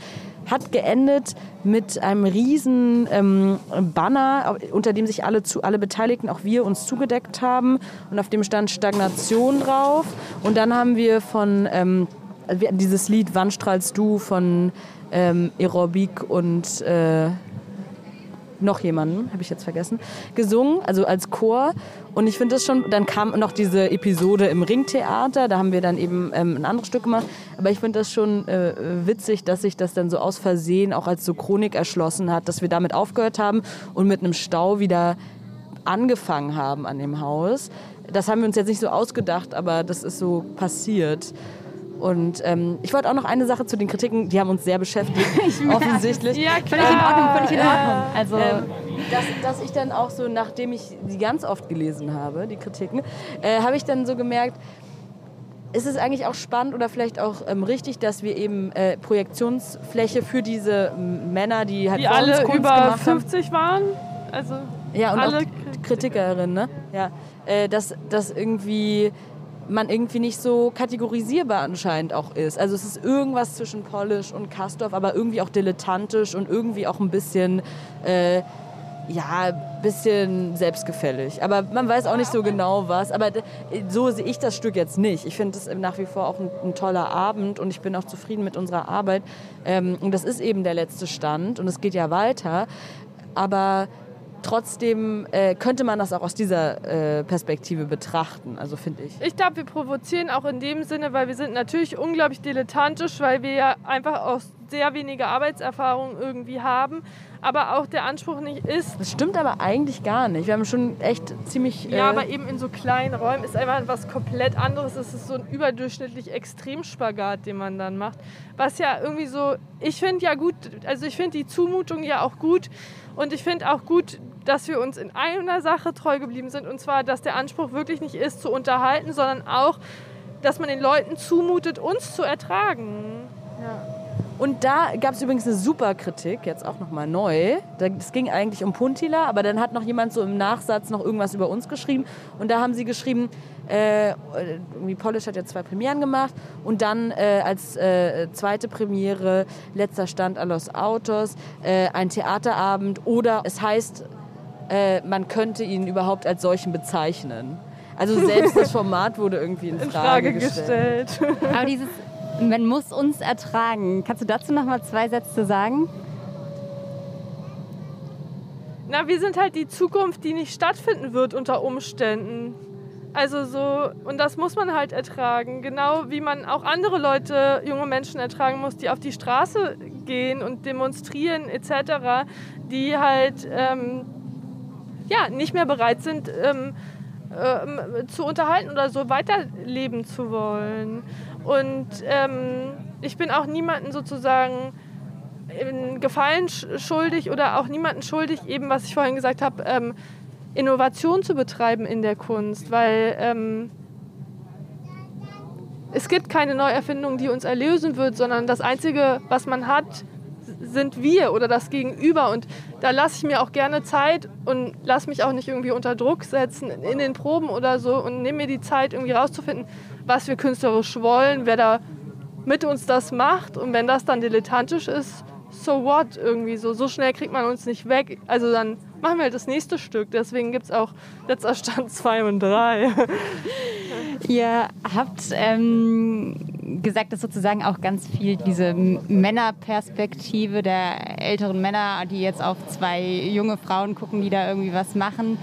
hat geendet mit einem riesen ähm, Banner, unter dem sich alle, zu, alle Beteiligten, auch wir, uns zugedeckt haben. Und auf dem stand Stagnation drauf. Und dann haben wir von... Ähm, dieses Lied Wann strahlst du von ähm, Aerobik und äh, noch jemanden, habe ich jetzt vergessen, gesungen, also als Chor. Und ich finde das schon, dann kam noch diese Episode im Ringtheater, da haben wir dann eben ähm, ein anderes Stück gemacht. Aber ich finde das schon äh, witzig, dass sich das dann so aus Versehen auch als so Chronik erschlossen hat, dass wir damit aufgehört haben und mit einem Stau wieder angefangen haben an dem Haus. Das haben wir uns jetzt nicht so ausgedacht, aber das ist so passiert. Und ähm, ich wollte auch noch eine Sache zu den Kritiken, die haben uns sehr beschäftigt, offensichtlich. Ja, klar. Völlig in Ordnung, völlig in Ordnung. Also, ähm, dass, dass, ich dann auch so, nachdem ich die ganz oft gelesen habe, die Kritiken, äh, habe ich dann so gemerkt, ist es eigentlich auch spannend oder vielleicht auch ähm, richtig, dass wir eben äh, Projektionsfläche für diese Männer, die halt die alle über 50 waren, also ja und alle auch Kritikerinnen, ne? Ja, äh, dass das irgendwie man irgendwie nicht so kategorisierbar anscheinend auch ist. Also es ist irgendwas zwischen Polish und Kastorf, aber irgendwie auch dilettantisch und irgendwie auch ein bisschen äh, ja, bisschen selbstgefällig. Aber man weiß auch nicht so genau was. Aber so sehe ich das Stück jetzt nicht. Ich finde es nach wie vor auch ein, ein, toller Abend und ich bin auch zufrieden mit unserer Arbeit. Ähm, und das ist eben der letzte Stand und es geht ja weiter. Aber trotzdem äh, könnte man das auch aus dieser äh, Perspektive betrachten, also finde ich. Ich glaube, wir provozieren auch in dem Sinne, weil wir sind natürlich unglaublich dilettantisch, weil wir ja einfach auch sehr wenige Arbeitserfahrung irgendwie haben, aber auch der Anspruch nicht ist. Das stimmt aber eigentlich gar nicht. Wir haben schon echt ziemlich. Ja, äh aber eben in so kleinen Räumen ist einfach was komplett anderes. Es ist so ein überdurchschnittlich Extremspagat, den man dann macht. Was ja irgendwie so, ich finde ja gut, also ich finde die Zumutung ja auch gut und ich finde auch gut, dass wir uns in einer Sache treu geblieben sind und zwar, dass der Anspruch wirklich nicht ist, zu unterhalten, sondern auch, dass man den Leuten zumutet, uns zu ertragen. Ja. Und da gab es übrigens eine super Kritik, jetzt auch nochmal neu. Es ging eigentlich um Puntila, aber dann hat noch jemand so im Nachsatz noch irgendwas über uns geschrieben. Und da haben sie geschrieben, äh, Polish hat ja zwei Premieren gemacht und dann äh, als äh, zweite Premiere letzter Stand a los Autos, äh, ein Theaterabend oder es heißt, äh, man könnte ihn überhaupt als solchen bezeichnen. Also selbst das Format wurde irgendwie in Frage, in Frage gestellt. gestellt. Aber dieses man muss uns ertragen. Kannst du dazu noch mal zwei Sätze sagen? Na, wir sind halt die Zukunft, die nicht stattfinden wird unter Umständen. Also so, und das muss man halt ertragen. Genau wie man auch andere Leute, junge Menschen ertragen muss, die auf die Straße gehen und demonstrieren etc., die halt ähm, ja, nicht mehr bereit sind, ähm, äh, zu unterhalten oder so weiterleben zu wollen. Und ähm, ich bin auch niemanden sozusagen Gefallen schuldig oder auch niemanden schuldig, eben was ich vorhin gesagt habe, ähm, Innovation zu betreiben in der Kunst, weil ähm, es gibt keine Neuerfindung, die uns erlösen wird, sondern das Einzige, was man hat, sind wir oder das Gegenüber. Und da lasse ich mir auch gerne Zeit und lasse mich auch nicht irgendwie unter Druck setzen in den Proben oder so und nehme mir die Zeit, irgendwie rauszufinden, was wir künstlerisch wollen, wer da mit uns das macht. Und wenn das dann dilettantisch ist, so what irgendwie so. So schnell kriegt man uns nicht weg. Also dann machen wir halt das nächste Stück. Deswegen gibt es auch letzter Stand 2 und 3. Ihr habt ähm, gesagt, dass sozusagen auch ganz viel diese Männerperspektive der älteren Männer, die jetzt auf zwei junge Frauen gucken, die da irgendwie was machen.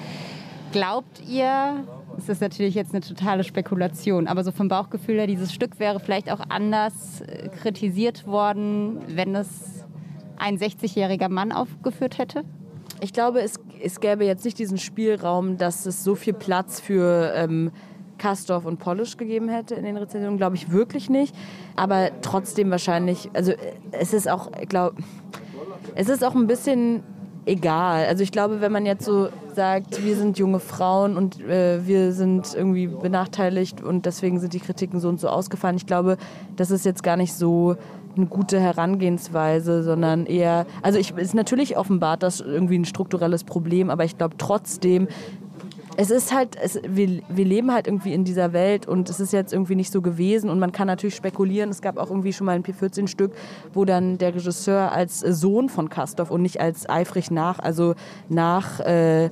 Glaubt ihr, das ist natürlich jetzt eine totale Spekulation, aber so vom Bauchgefühl her, dieses Stück wäre vielleicht auch anders äh, kritisiert worden, wenn es ein 60-jähriger Mann aufgeführt hätte? Ich glaube, es, es gäbe jetzt nicht diesen Spielraum, dass es so viel Platz für ähm, Kastorf und Polish gegeben hätte in den Rezensionen, glaube ich wirklich nicht. Aber trotzdem wahrscheinlich, also äh, es ist auch, ich glaube, es ist auch ein bisschen egal. Also ich glaube, wenn man jetzt so sagt, wir sind junge Frauen und äh, wir sind irgendwie benachteiligt und deswegen sind die Kritiken so und so ausgefallen, ich glaube, das ist jetzt gar nicht so eine gute Herangehensweise, sondern eher, also ich, ist natürlich offenbart das irgendwie ein strukturelles Problem, aber ich glaube trotzdem, es ist halt, es, wir, wir leben halt irgendwie in dieser Welt und es ist jetzt irgendwie nicht so gewesen und man kann natürlich spekulieren. Es gab auch irgendwie schon mal ein P14-Stück, wo dann der Regisseur als Sohn von Kastorf und nicht als eifrig nach, also nach, äh,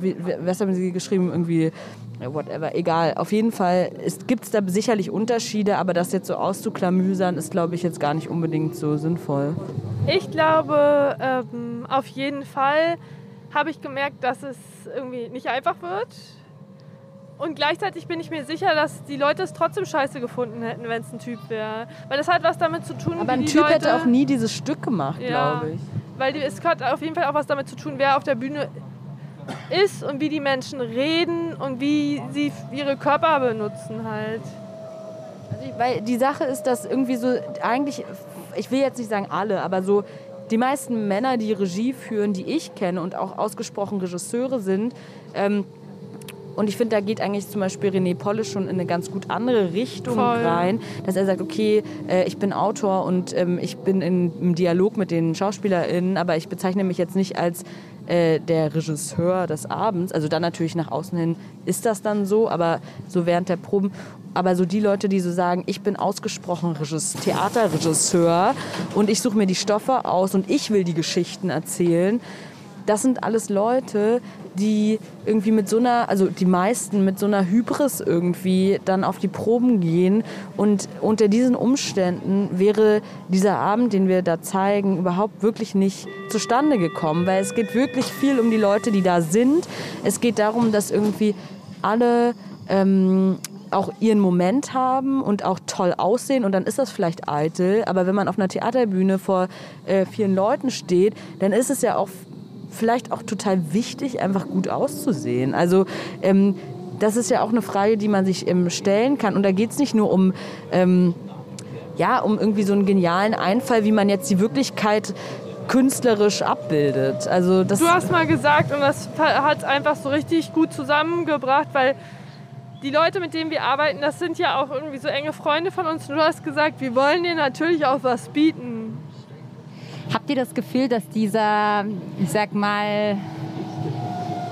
wie, was haben Sie geschrieben, irgendwie whatever, egal. Auf jeden Fall gibt es da sicherlich Unterschiede, aber das jetzt so auszuklamüsern, ist, glaube ich, jetzt gar nicht unbedingt so sinnvoll. Ich glaube, ähm, auf jeden Fall habe ich gemerkt, dass es irgendwie nicht einfach wird. Und gleichzeitig bin ich mir sicher, dass die Leute es trotzdem scheiße gefunden hätten, wenn es ein Typ wäre. Weil das hat was damit zu tun, Aber ein Typ Leute, hätte auch nie dieses Stück gemacht, ja, glaube ich. Weil die, es hat auf jeden Fall auch was damit zu tun, wer auf der Bühne ist und wie die Menschen reden und wie sie ihre Körper benutzen halt. Also weil die Sache ist, dass irgendwie so eigentlich, ich will jetzt nicht sagen alle, aber so die meisten Männer, die Regie führen, die ich kenne und auch ausgesprochen Regisseure sind, ähm, und ich finde, da geht eigentlich zum Beispiel René Polle schon in eine ganz gut andere Richtung Voll. rein, dass er sagt, okay, äh, ich bin Autor und ähm, ich bin in, im Dialog mit den SchauspielerInnen, aber ich bezeichne mich jetzt nicht als äh, der Regisseur des Abends. Also dann natürlich nach außen hin ist das dann so, aber so während der Proben. Aber so die Leute, die so sagen, ich bin ausgesprochen Theaterregisseur und ich suche mir die Stoffe aus und ich will die Geschichten erzählen, das sind alles Leute, die irgendwie mit so einer, also die meisten mit so einer Hybris irgendwie dann auf die Proben gehen. Und unter diesen Umständen wäre dieser Abend, den wir da zeigen, überhaupt wirklich nicht zustande gekommen, weil es geht wirklich viel um die Leute, die da sind. Es geht darum, dass irgendwie alle ähm, auch ihren Moment haben und auch toll aussehen und dann ist das vielleicht eitel, aber wenn man auf einer Theaterbühne vor äh, vielen Leuten steht, dann ist es ja auch vielleicht auch total wichtig, einfach gut auszusehen. Also ähm, das ist ja auch eine Frage, die man sich ähm, stellen kann. Und da geht es nicht nur um, ähm, ja, um irgendwie so einen genialen Einfall, wie man jetzt die Wirklichkeit künstlerisch abbildet. Also das du hast mal gesagt, und das hat es einfach so richtig gut zusammengebracht, weil die Leute, mit denen wir arbeiten, das sind ja auch irgendwie so enge Freunde von uns. Und du hast gesagt, wir wollen denen natürlich auch was bieten. Habt ihr das Gefühl, dass dieser, ich sag mal,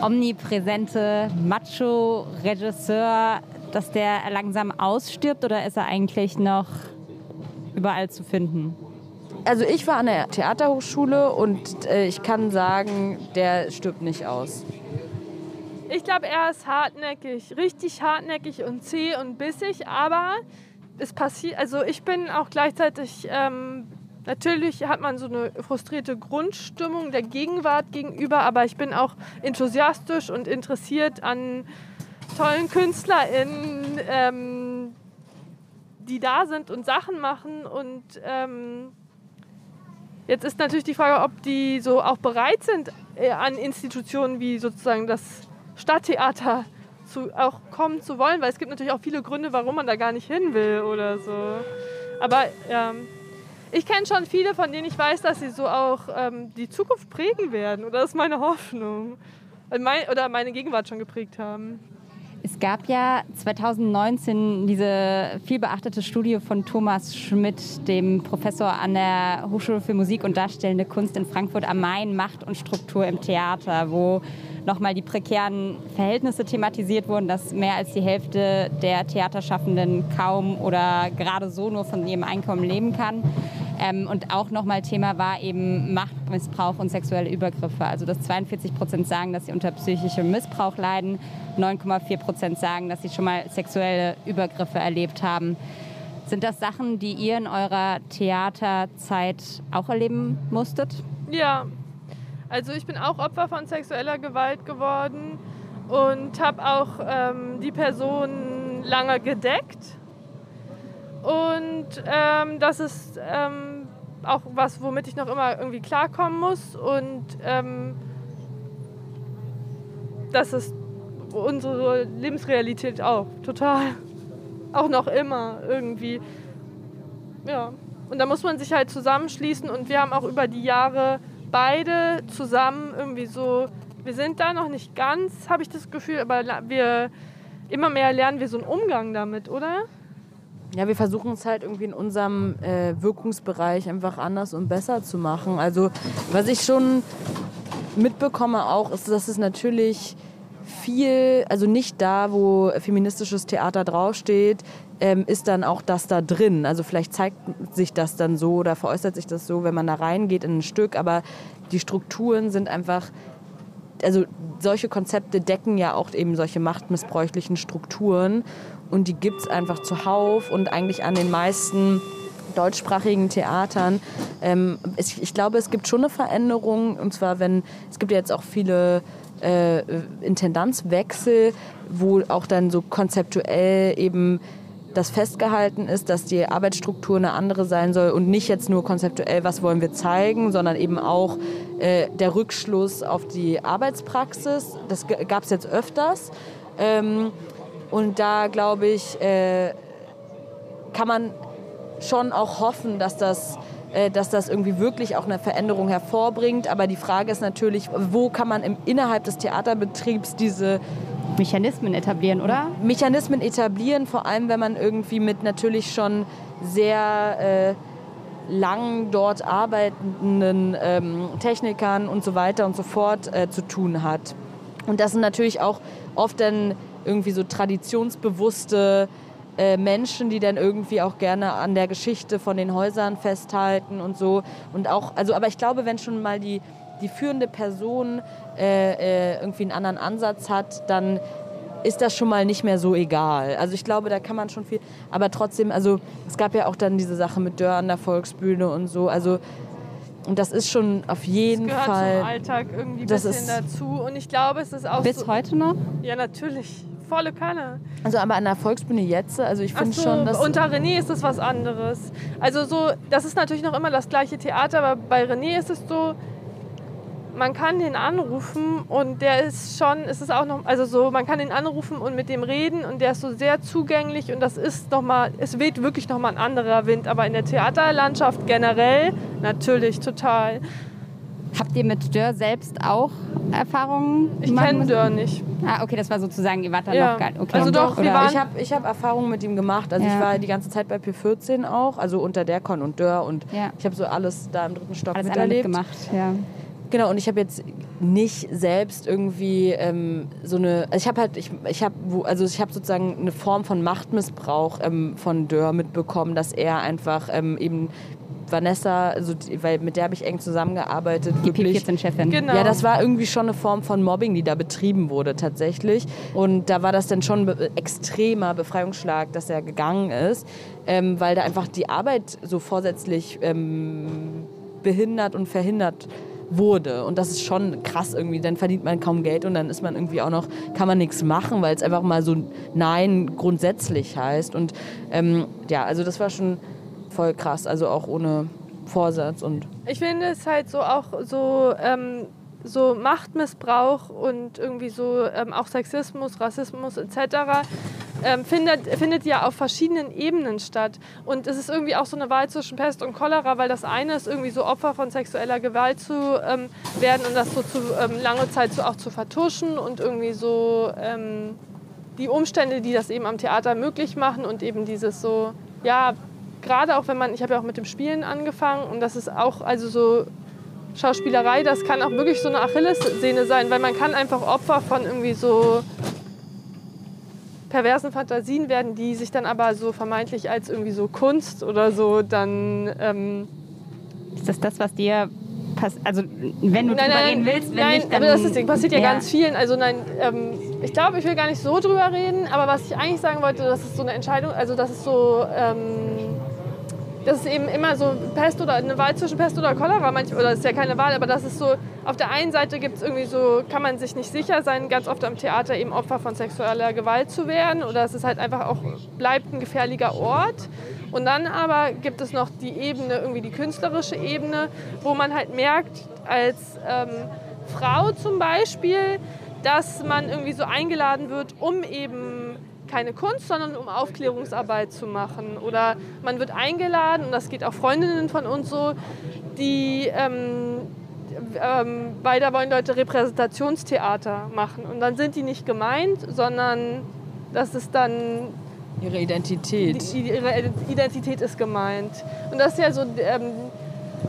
omnipräsente Macho-Regisseur, dass der langsam ausstirbt oder ist er eigentlich noch überall zu finden? Also ich war an der Theaterhochschule und äh, ich kann sagen, der stirbt nicht aus. Ich glaube, er ist hartnäckig, richtig hartnäckig und zäh und bissig, aber es passiert, also ich bin auch gleichzeitig ähm, Natürlich hat man so eine frustrierte Grundstimmung der Gegenwart gegenüber, aber ich bin auch enthusiastisch und interessiert an tollen KünstlerInnen, ähm, die da sind und Sachen machen. Und ähm, jetzt ist natürlich die Frage, ob die so auch bereit sind, äh, an Institutionen wie sozusagen das Stadttheater zu, auch kommen zu wollen, weil es gibt natürlich auch viele Gründe, warum man da gar nicht hin will oder so. Aber ähm, ich kenne schon viele, von denen ich weiß, dass sie so auch ähm, die Zukunft prägen werden. Oder das ist meine Hoffnung. Oder meine Gegenwart schon geprägt haben. Es gab ja 2019 diese vielbeachtete Studie von Thomas Schmidt, dem Professor an der Hochschule für Musik und Darstellende Kunst in Frankfurt am Main, Macht und Struktur im Theater, wo nochmal die prekären Verhältnisse thematisiert wurden, dass mehr als die Hälfte der Theaterschaffenden kaum oder gerade so nur von ihrem Einkommen leben kann. Ähm, und auch nochmal Thema war eben Machtmissbrauch und sexuelle Übergriffe. Also dass 42 Prozent sagen, dass sie unter psychischem Missbrauch leiden, 9,4 Prozent sagen, dass sie schon mal sexuelle Übergriffe erlebt haben. Sind das Sachen, die ihr in eurer Theaterzeit auch erleben musstet? Ja, also ich bin auch Opfer von sexueller Gewalt geworden und habe auch ähm, die Person lange gedeckt und ähm, das ist ähm, auch was, womit ich noch immer irgendwie klarkommen muss. Und ähm, das ist unsere Lebensrealität auch. Total. Auch noch immer irgendwie. Ja. Und da muss man sich halt zusammenschließen. Und wir haben auch über die Jahre beide zusammen irgendwie so. Wir sind da noch nicht ganz, habe ich das Gefühl, aber wir immer mehr lernen wir so einen Umgang damit, oder? Ja, wir versuchen es halt irgendwie in unserem äh, Wirkungsbereich einfach anders und besser zu machen. Also was ich schon mitbekomme auch, ist, dass es natürlich viel, also nicht da, wo feministisches Theater draufsteht, ähm, ist dann auch das da drin. Also vielleicht zeigt sich das dann so oder veräußert sich das so, wenn man da reingeht in ein Stück, aber die Strukturen sind einfach also solche Konzepte decken ja auch eben solche machtmissbräuchlichen Strukturen und die gibt es einfach zuhauf und eigentlich an den meisten deutschsprachigen Theatern. Ähm, ich, ich, glaube, es gibt schon eine Veränderung und zwar, wenn es gibt ja jetzt auch viele äh, Intendanzwechsel, wo auch dann so konzeptuell eben das festgehalten ist, dass die Arbeitsstruktur eine andere sein soll und nicht jetzt nur konzeptuell, was wollen wir zeigen, sondern eben auch äh, der Rückschluss auf die Arbeitspraxis. Das gab es jetzt öfters. Ähm, und da glaube ich, äh, kann man schon auch hoffen, dass das, dass das irgendwie wirklich auch eine Veränderung hervorbringt. Aber die Frage ist natürlich, wo kann man im, innerhalb des Theaterbetriebs diese Mechanismen etablieren, oder? Mechanismen etablieren, vor allem wenn man irgendwie mit natürlich schon sehr äh, lang dort arbeitenden ähm, Technikern und so weiter und so fort äh, zu tun hat. Und das sind natürlich auch oft dann irgendwie so traditionsbewusste äh, Menschen, die dann irgendwie auch gerne an der Geschichte von den Häusern festhalten und so. Und auch, also, aber ich glaube, wenn schon mal die, die führende Person äh, äh, irgendwie einen anderen Ansatz hat, dann ist das schon mal nicht mehr so egal. Also ich glaube, da kann man schon viel, aber trotzdem, also es gab ja auch dann diese Sache mit Dörr an der Volksbühne und so, also und das ist schon auf jeden das gehört Fall. zum Alltag irgendwie ein bisschen dazu. Und ich glaube, es ist auch Bis so, heute noch? Ja, natürlich. Volle Kanne. Also aber an der Volksbühne jetzt, also ich finde so, schon, dass unter René ist es was anderes. Also so, das ist natürlich noch immer das gleiche Theater, aber bei René ist es so, man kann den anrufen und der ist schon, es ist auch noch, also so, man kann ihn anrufen und mit dem reden und der ist so sehr zugänglich und das ist nochmal, es weht wirklich nochmal ein anderer Wind, aber in der Theaterlandschaft generell natürlich total. Habt ihr mit Dörr selbst auch Erfahrungen? Ich kenne? Dörr nicht. Ah, okay, das war sozusagen, ihr wart da Ja. noch gar okay. Also doch, wir waren- Ich habe ich hab Erfahrungen mit ihm gemacht. Also Ja. ich war die ganze Zeit bei P14 auch, also unter Derkon und Dörr und Ja. ich habe so alles da im dritten Stock alles miterlebt. mitgemacht, ja. Genau, und ich habe jetzt nicht selbst irgendwie ähm, so eine, also ich habe halt, ich, ich habe, also ich habe sozusagen eine Form von Machtmissbrauch ähm, von Dörr mitbekommen, dass er einfach ähm, eben Vanessa, also die, weil mit der habe ich eng zusammengearbeitet, Die wirklich P14-Chefin. Genau. ja, das war irgendwie schon eine Form von Mobbing, die da betrieben wurde tatsächlich. Und da war das dann schon ein extremer Befreiungsschlag, dass er gegangen ist, ähm, weil da einfach die Arbeit so vorsätzlich ähm, behindert und verhindert wurde. Und das ist schon krass irgendwie. Dann verdient man kaum Geld und dann ist man irgendwie auch noch, kann man nichts machen, weil es einfach mal so Nein grundsätzlich heißt. Und ähm, ja, also das war schon voll krass. Also auch ohne Vorsatz und Ich finde es halt so auch so, ähm, so Machtmissbrauch und irgendwie so ähm, auch Sexismus, Rassismus etc. Ähm, findet, findet ja auf verschiedenen Ebenen statt. Und es ist irgendwie auch so eine Wahl zwischen Pest und Cholera, weil das eine ist irgendwie so Opfer von sexueller Gewalt zu ähm, werden und das so zu, ähm, lange Zeit so auch zu vertuschen und irgendwie so ähm, die Umstände, die das eben am Theater möglich machen und eben dieses so, ja, gerade auch wenn man, ich habe ja auch mit dem Spielen angefangen und das ist auch, also so Schauspielerei, das kann auch wirklich so eine Achillessehne sein, weil man kann einfach Opfer von irgendwie so perversen Fantasien werden, die sich dann aber so vermeintlich als irgendwie so Kunst oder so dann ähm, Ist das das, was dir passiert? Also, wenn du nein, drüber nein, reden willst, wenn nein, nicht, dann... aber das ist das Ding, passiert ja, ganz vielen. Also nein, ähm, ich glaube, ich will gar nicht so drüber reden, aber was ich eigentlich sagen wollte, das ist so eine Entscheidung, also das ist so, ähm, das ist eben immer so Pest oder eine Wahl zwischen Pest oder Cholera, manch, oder ist ja keine Wahl, aber das ist so, auf der einen Seite gibt es irgendwie so, kann man sich nicht sicher sein, ganz oft am Theater eben Opfer von sexueller Gewalt zu werden oder es ist halt einfach auch, bleibt ein gefährlicher Ort. Und dann aber gibt es noch die Ebene, irgendwie die künstlerische Ebene, wo man halt merkt, als ähm, Frau zum Beispiel, dass man irgendwie so eingeladen wird, um eben keine Kunst, sondern um Aufklärungsarbeit zu machen. Oder man wird eingeladen, und das geht auch Freundinnen von uns so, die ähm, ähm, weil da wollen Leute Repräsentationstheater machen. Und dann sind die nicht gemeint, sondern das ist dann ihre Identität. die, ihre Identität ist gemeint. Und das ist ja so, ähm,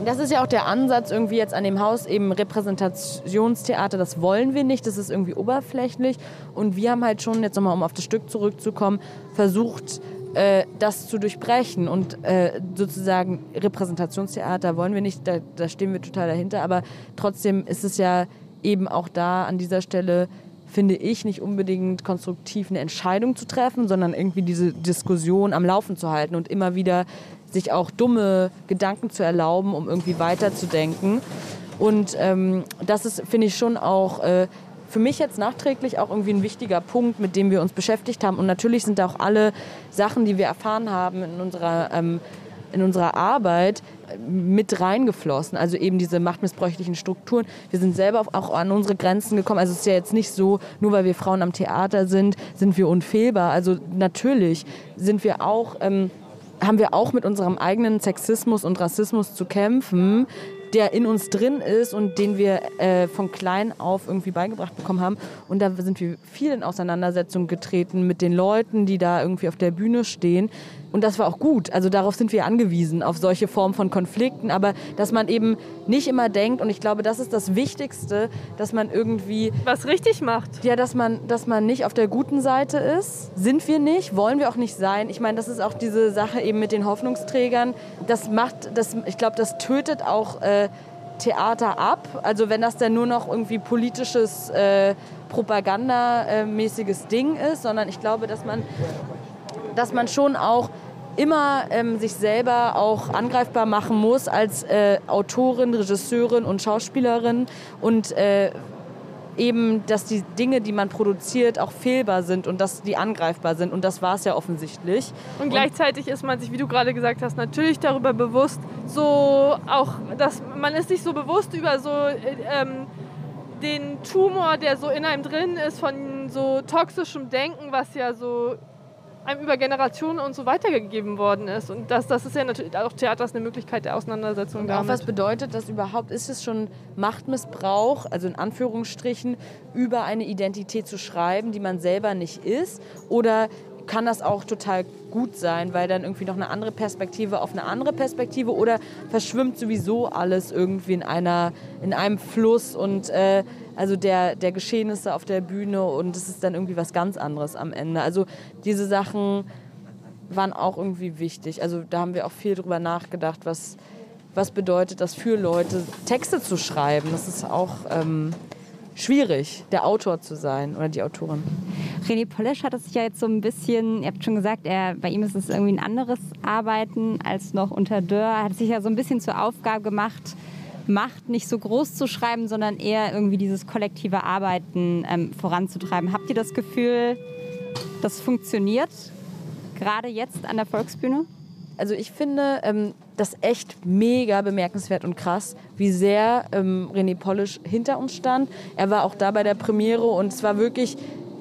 Das ist ja auch der Ansatz irgendwie jetzt an dem Haus, eben Repräsentationstheater, das wollen wir nicht, das ist irgendwie oberflächlich. Und wir haben halt schon, jetzt nochmal um auf das Stück zurückzukommen, versucht, äh, das zu durchbrechen. Und äh, sozusagen Repräsentationstheater wollen wir nicht, da, da stehen wir total dahinter. Aber trotzdem ist es ja eben auch da an dieser Stelle finde ich, nicht unbedingt konstruktiv eine Entscheidung zu treffen, sondern irgendwie diese Diskussion am Laufen zu halten und immer wieder sich auch dumme Gedanken zu erlauben, um irgendwie weiterzudenken. Und ähm, das ist, finde ich, schon auch äh, für mich jetzt nachträglich auch irgendwie ein wichtiger Punkt, mit dem wir uns beschäftigt haben. Und natürlich sind auch alle Sachen, die wir erfahren haben in unserer, ähm, in unserer Arbeit, äh, mit reingeflossen. Also eben diese machtmissbräuchlichen Strukturen. Wir sind selber auch an unsere Grenzen gekommen. Also es ist ja jetzt nicht so, nur weil wir Frauen am Theater sind, sind wir unfehlbar. Also natürlich sind wir auch... Ähm, haben wir auch mit unserem eigenen Sexismus und Rassismus zu kämpfen. der in uns drin ist und den wir äh, von klein auf irgendwie beigebracht bekommen haben. Und da sind wir viel in Auseinandersetzung getreten mit den Leuten, die da irgendwie auf der Bühne stehen. Und das war auch gut. Also darauf sind wir angewiesen, auf solche Formen von Konflikten. Aber dass man eben nicht immer denkt, und ich glaube, das ist das Wichtigste, dass man irgendwie. Was richtig macht. Ja, dass man, dass man nicht auf der guten Seite ist. Sind wir nicht, wollen wir auch nicht sein. Ich meine, das ist auch diese Sache eben mit den Hoffnungsträgern. Das macht, das, ich glaube, das tötet auch. Äh, Theater ab. Also wenn das dann nur noch irgendwie politisches, äh, propagandamäßiges Ding ist, sondern ich glaube, dass man dass man schon auch immer ähm, sich selber auch angreifbar machen muss als äh, Autorin, Regisseurin und Schauspielerin und äh, eben, dass die Dinge, die man produziert, auch fehlbar sind und dass die angreifbar sind. Und das war es ja offensichtlich. Und, gleichzeitig ist man sich, wie du gerade gesagt hast, natürlich darüber bewusst, so auch, dass man ist sich so bewusst über so äh, ähm, den Tumor, der so in einem drin ist, von so toxischem Denken, was ja so einem über Generationen und so weitergegeben worden ist. Und das, das ist ja natürlich auch Theater ist eine Möglichkeit der Auseinandersetzung und damit. Auch was bedeutet das überhaupt? Ist es schon Machtmissbrauch, also in Anführungsstrichen, über eine Identität zu schreiben, die man selber nicht ist? Oder kann das auch total gut sein, weil dann irgendwie noch eine andere Perspektive auf eine andere Perspektive oder verschwimmt sowieso alles irgendwie in einer in einem Fluss und äh, also der, der Geschehnisse auf der Bühne und es ist dann irgendwie was ganz anderes am Ende. Also diese Sachen waren auch irgendwie wichtig. Also da haben wir auch viel drüber nachgedacht, was, was bedeutet das für Leute, Texte zu schreiben. Das ist auch ähm, schwierig, der Autor zu sein oder die Autorin. René Polish hat es sich ja jetzt so ein bisschen, ihr habt schon gesagt, er, bei ihm ist es irgendwie ein anderes Arbeiten als noch unter Dörr. Er hat sich ja so ein bisschen zur Aufgabe gemacht, Macht nicht so groß zu schreiben, sondern eher irgendwie dieses kollektive Arbeiten ähm, voranzutreiben. Habt ihr das Gefühl, das funktioniert gerade jetzt an der Volksbühne? Also ich finde ähm, das echt mega bemerkenswert und krass, wie sehr ähm, René Polish hinter uns stand. Er war auch da bei der Premiere und es war wirklich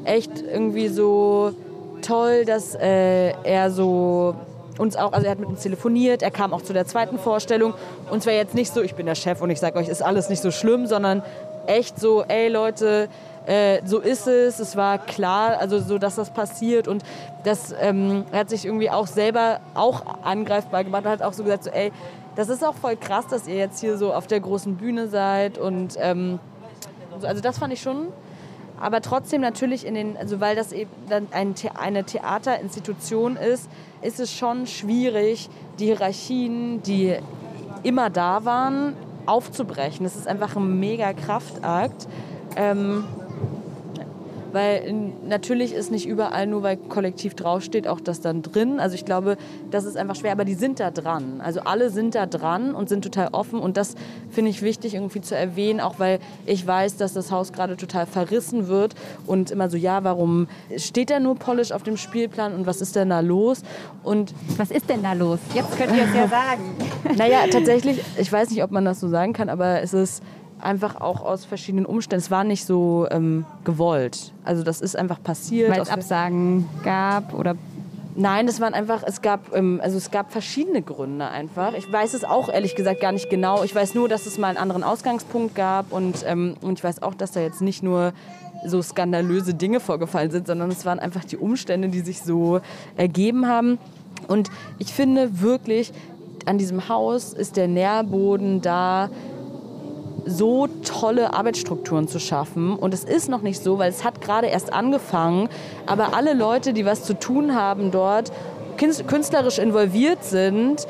echt irgendwie so toll, dass äh, er so uns auch, also er hat mit uns telefoniert, er kam auch zu der zweiten Vorstellung. Und es war jetzt nicht so, ich bin der Chef und ich sage euch, ist alles nicht so schlimm, sondern echt so, ey Leute, äh, so ist es, es war klar, also so, dass das passiert und das ähm, er hat sich irgendwie auch selber auch angreifbar gemacht und hat auch so gesagt, so, ey, das ist auch voll krass, dass ihr jetzt hier so auf der großen Bühne seid und ähm, also das fand ich schon aber trotzdem natürlich in den, also weil das eben dann ein, eine Theaterinstitution ist, ist es schon schwierig, die Hierarchien, die immer da waren, aufzubrechen. Das ist einfach ein mega Kraftakt. Ähm, weil natürlich ist nicht überall nur, weil kollektiv draufsteht, auch das dann drin. Also ich glaube, das ist einfach schwer, aber die sind da dran. Also alle sind da dran und sind total offen und das finde ich wichtig irgendwie zu erwähnen, auch weil ich weiß, dass das Haus gerade total verrissen wird und immer so, ja, warum steht da nur Polish auf dem Spielplan und was ist denn da los? Und was ist denn da los? Jetzt könnt ihr es ja sagen. Naja, tatsächlich, ich weiß nicht, ob man das so sagen kann, aber es ist einfach auch aus verschiedenen Umständen. Es war nicht so ähm, gewollt. Also das ist einfach passiert. Weil es Absagen gab oder Nein, das waren einfach, es gab, ähm, also es gab verschiedene Gründe einfach. Ich weiß es auch ehrlich gesagt gar nicht genau. Ich weiß nur, dass es mal einen anderen Ausgangspunkt gab und, ähm, und ich weiß auch, dass da jetzt nicht nur so skandalöse Dinge vorgefallen sind, sondern es waren einfach die Umstände, die sich so ergeben haben. Und ich finde wirklich, an diesem Haus ist der Nährboden da, so tolle Arbeitsstrukturen zu schaffen. Und es ist noch nicht so, weil es hat gerade erst angefangen. Aber alle Leute, die was zu tun haben dort, künstlerisch involviert sind,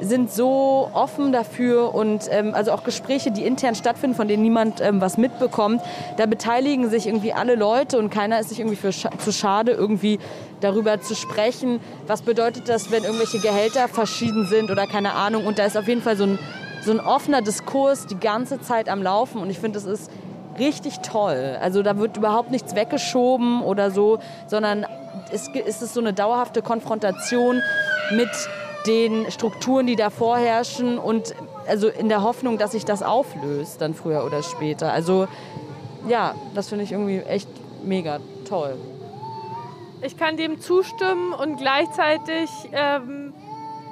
sind so offen dafür und ähm, also auch Gespräche, die intern stattfinden, von denen niemand ähm, was mitbekommt, da beteiligen sich irgendwie alle Leute und keiner ist sich irgendwie für scha zu schade, irgendwie darüber zu sprechen. Was bedeutet das, wenn irgendwelche Gehälter verschieden sind oder keine Ahnung? Und da ist auf jeden Fall so ein so ein offener Diskurs die ganze Zeit am Laufen und ich finde, das ist richtig toll. Also da wird überhaupt nichts weggeschoben oder so, sondern es ist so eine dauerhafte Konfrontation mit den Strukturen, die da vorherrschen und also in der Hoffnung, dass sich das auflöst dann früher oder später. Also ja, das finde ich irgendwie echt mega toll. Ich kann dem zustimmen und gleichzeitig ähm,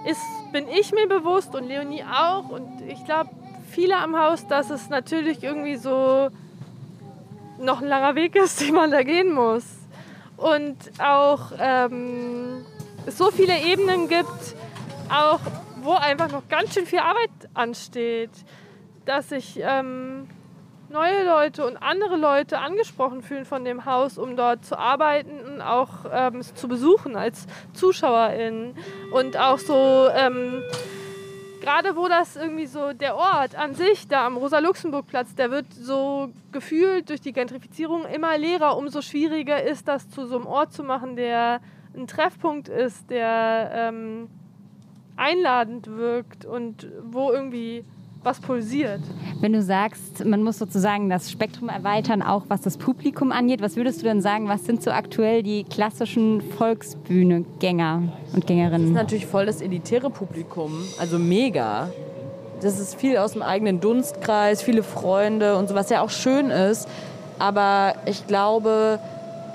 ist bin ich mir bewusst und Leonie auch und ich glaube, viele am Haus, dass es natürlich irgendwie so noch ein langer Weg ist, den man da gehen muss. Und auch ähm, es so viele Ebenen gibt, auch wo einfach noch ganz schön viel Arbeit ansteht, dass sich ähm, neue Leute und andere Leute angesprochen fühlen von dem Haus, um dort zu arbeiten und auch ähm, zu besuchen als Zuschauerin. Und auch so, ähm, gerade wo das irgendwie so, der Ort an sich, da am Rosa-Luxemburg-Platz, der wird so gefühlt durch die Gentrifizierung immer leerer, umso schwieriger ist das zu so einem Ort zu machen, der ein Treffpunkt ist, der ähm, einladend wirkt und wo irgendwie was pulsiert. Wenn du sagst, man muss sozusagen das Spektrum erweitern, auch was das Publikum angeht, was würdest du denn sagen, was sind so aktuell die klassischen Volksbühne-Gänger und Gängerinnen? Das ist natürlich voll das elitäre Publikum, also mega. Das ist viel aus dem eigenen Dunstkreis, viele Freunde und so, was ja auch schön ist. Aber ich glaube,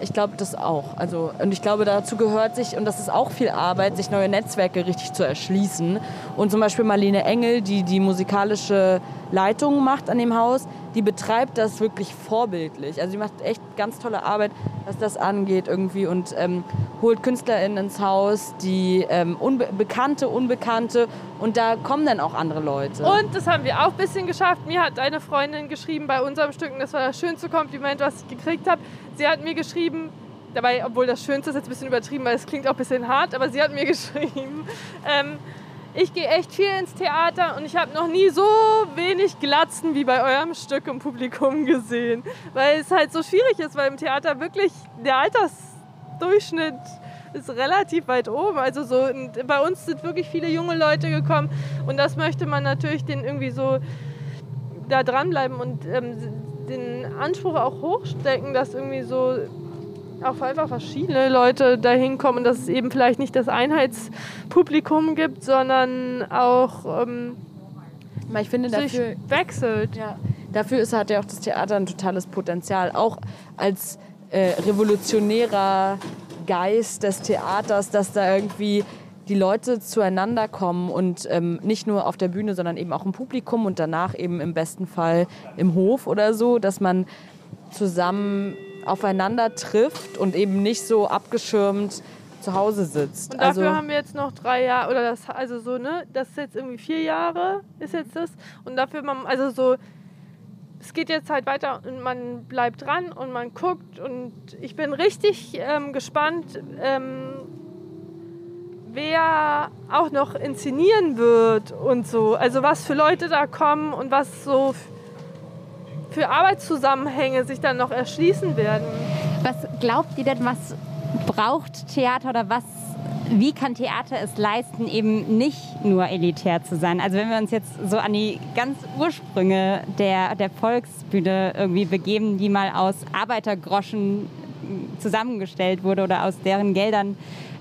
ich glaube das auch. Also, und ich glaube, dazu gehört sich, und das ist auch viel Arbeit, sich neue Netzwerke richtig zu erschließen. Und zum Beispiel Marlene Engel, die die musikalische Leitung macht an dem Haus, die betreibt das wirklich vorbildlich. Also sie macht echt ganz tolle Arbeit, was das angeht irgendwie und ähm, holt KünstlerInnen ins Haus, die ähm, unbe bekannte, unbekannte und da kommen dann auch andere Leute. Und das haben wir auch ein bisschen geschafft. Mir hat eine Freundin geschrieben bei unserem Stück, und das war das schönste Kompliment, was ich gekriegt habe. Sie hat mir geschrieben, dabei, obwohl das Schönste ist jetzt ein bisschen übertrieben, weil es klingt auch ein bisschen hart, aber sie hat mir geschrieben, ähm, ich gehe echt viel ins Theater und ich habe noch nie so wenig Glatzen wie bei eurem Stück im Publikum gesehen. Weil es halt so schwierig ist, weil im Theater wirklich der Altersdurchschnitt ist relativ weit oben. Also so bei uns sind wirklich viele junge Leute gekommen und das möchte man natürlich den irgendwie so da dranbleiben und ähm, den Anspruch auch hochstecken, dass irgendwie so auch einfach verschiedene Leute dahin kommen, dass es eben vielleicht nicht das Einheitspublikum gibt, sondern auch ähm, ich finde, dafür wechselt. Ja, dafür ist, hat ja auch das Theater ein totales Potenzial, auch als äh, revolutionärer Geist des Theaters, dass da irgendwie die Leute zueinander kommen und ähm, nicht nur auf der Bühne, sondern eben auch im Publikum und danach eben im besten Fall im Hof oder so, dass man zusammen aufeinander trifft und eben nicht so abgeschirmt zu Hause sitzt. Und dafür also haben wir jetzt noch drei Jahre, oder das, also so, ne, das ist jetzt irgendwie vier Jahre, ist jetzt das. Und dafür, man, also so, es geht jetzt halt weiter und man bleibt dran und man guckt und ich bin richtig ähm, gespannt, ähm, wer auch noch inszenieren wird und so. Also was für Leute da kommen und was so für Arbeitszusammenhänge sich dann noch erschließen werden. Was glaubt ihr denn, was braucht Theater oder was wie kann Theater es leisten, eben nicht nur elitär zu sein? Also wenn wir uns jetzt so an die ganz Ursprünge der, der Volksbühne irgendwie begeben, die mal aus Arbeitergroschen zusammengestellt wurde oder aus deren Geldern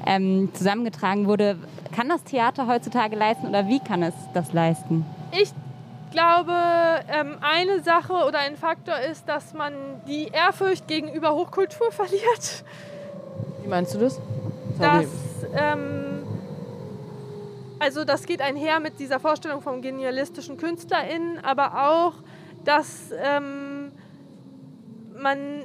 ähm, zusammengetragen wurde, kann das Theater heutzutage leisten oder wie kann es das leisten? Ich glaube, ähm, eine Sache oder ein Faktor ist, dass man die Ehrfurcht gegenüber Hochkultur verliert. Wie meinst du das? Sorry. Dass, ähm, also das geht einher mit dieser Vorstellung vom genialistischen KünstlerInnen, aber auch, dass ähm, man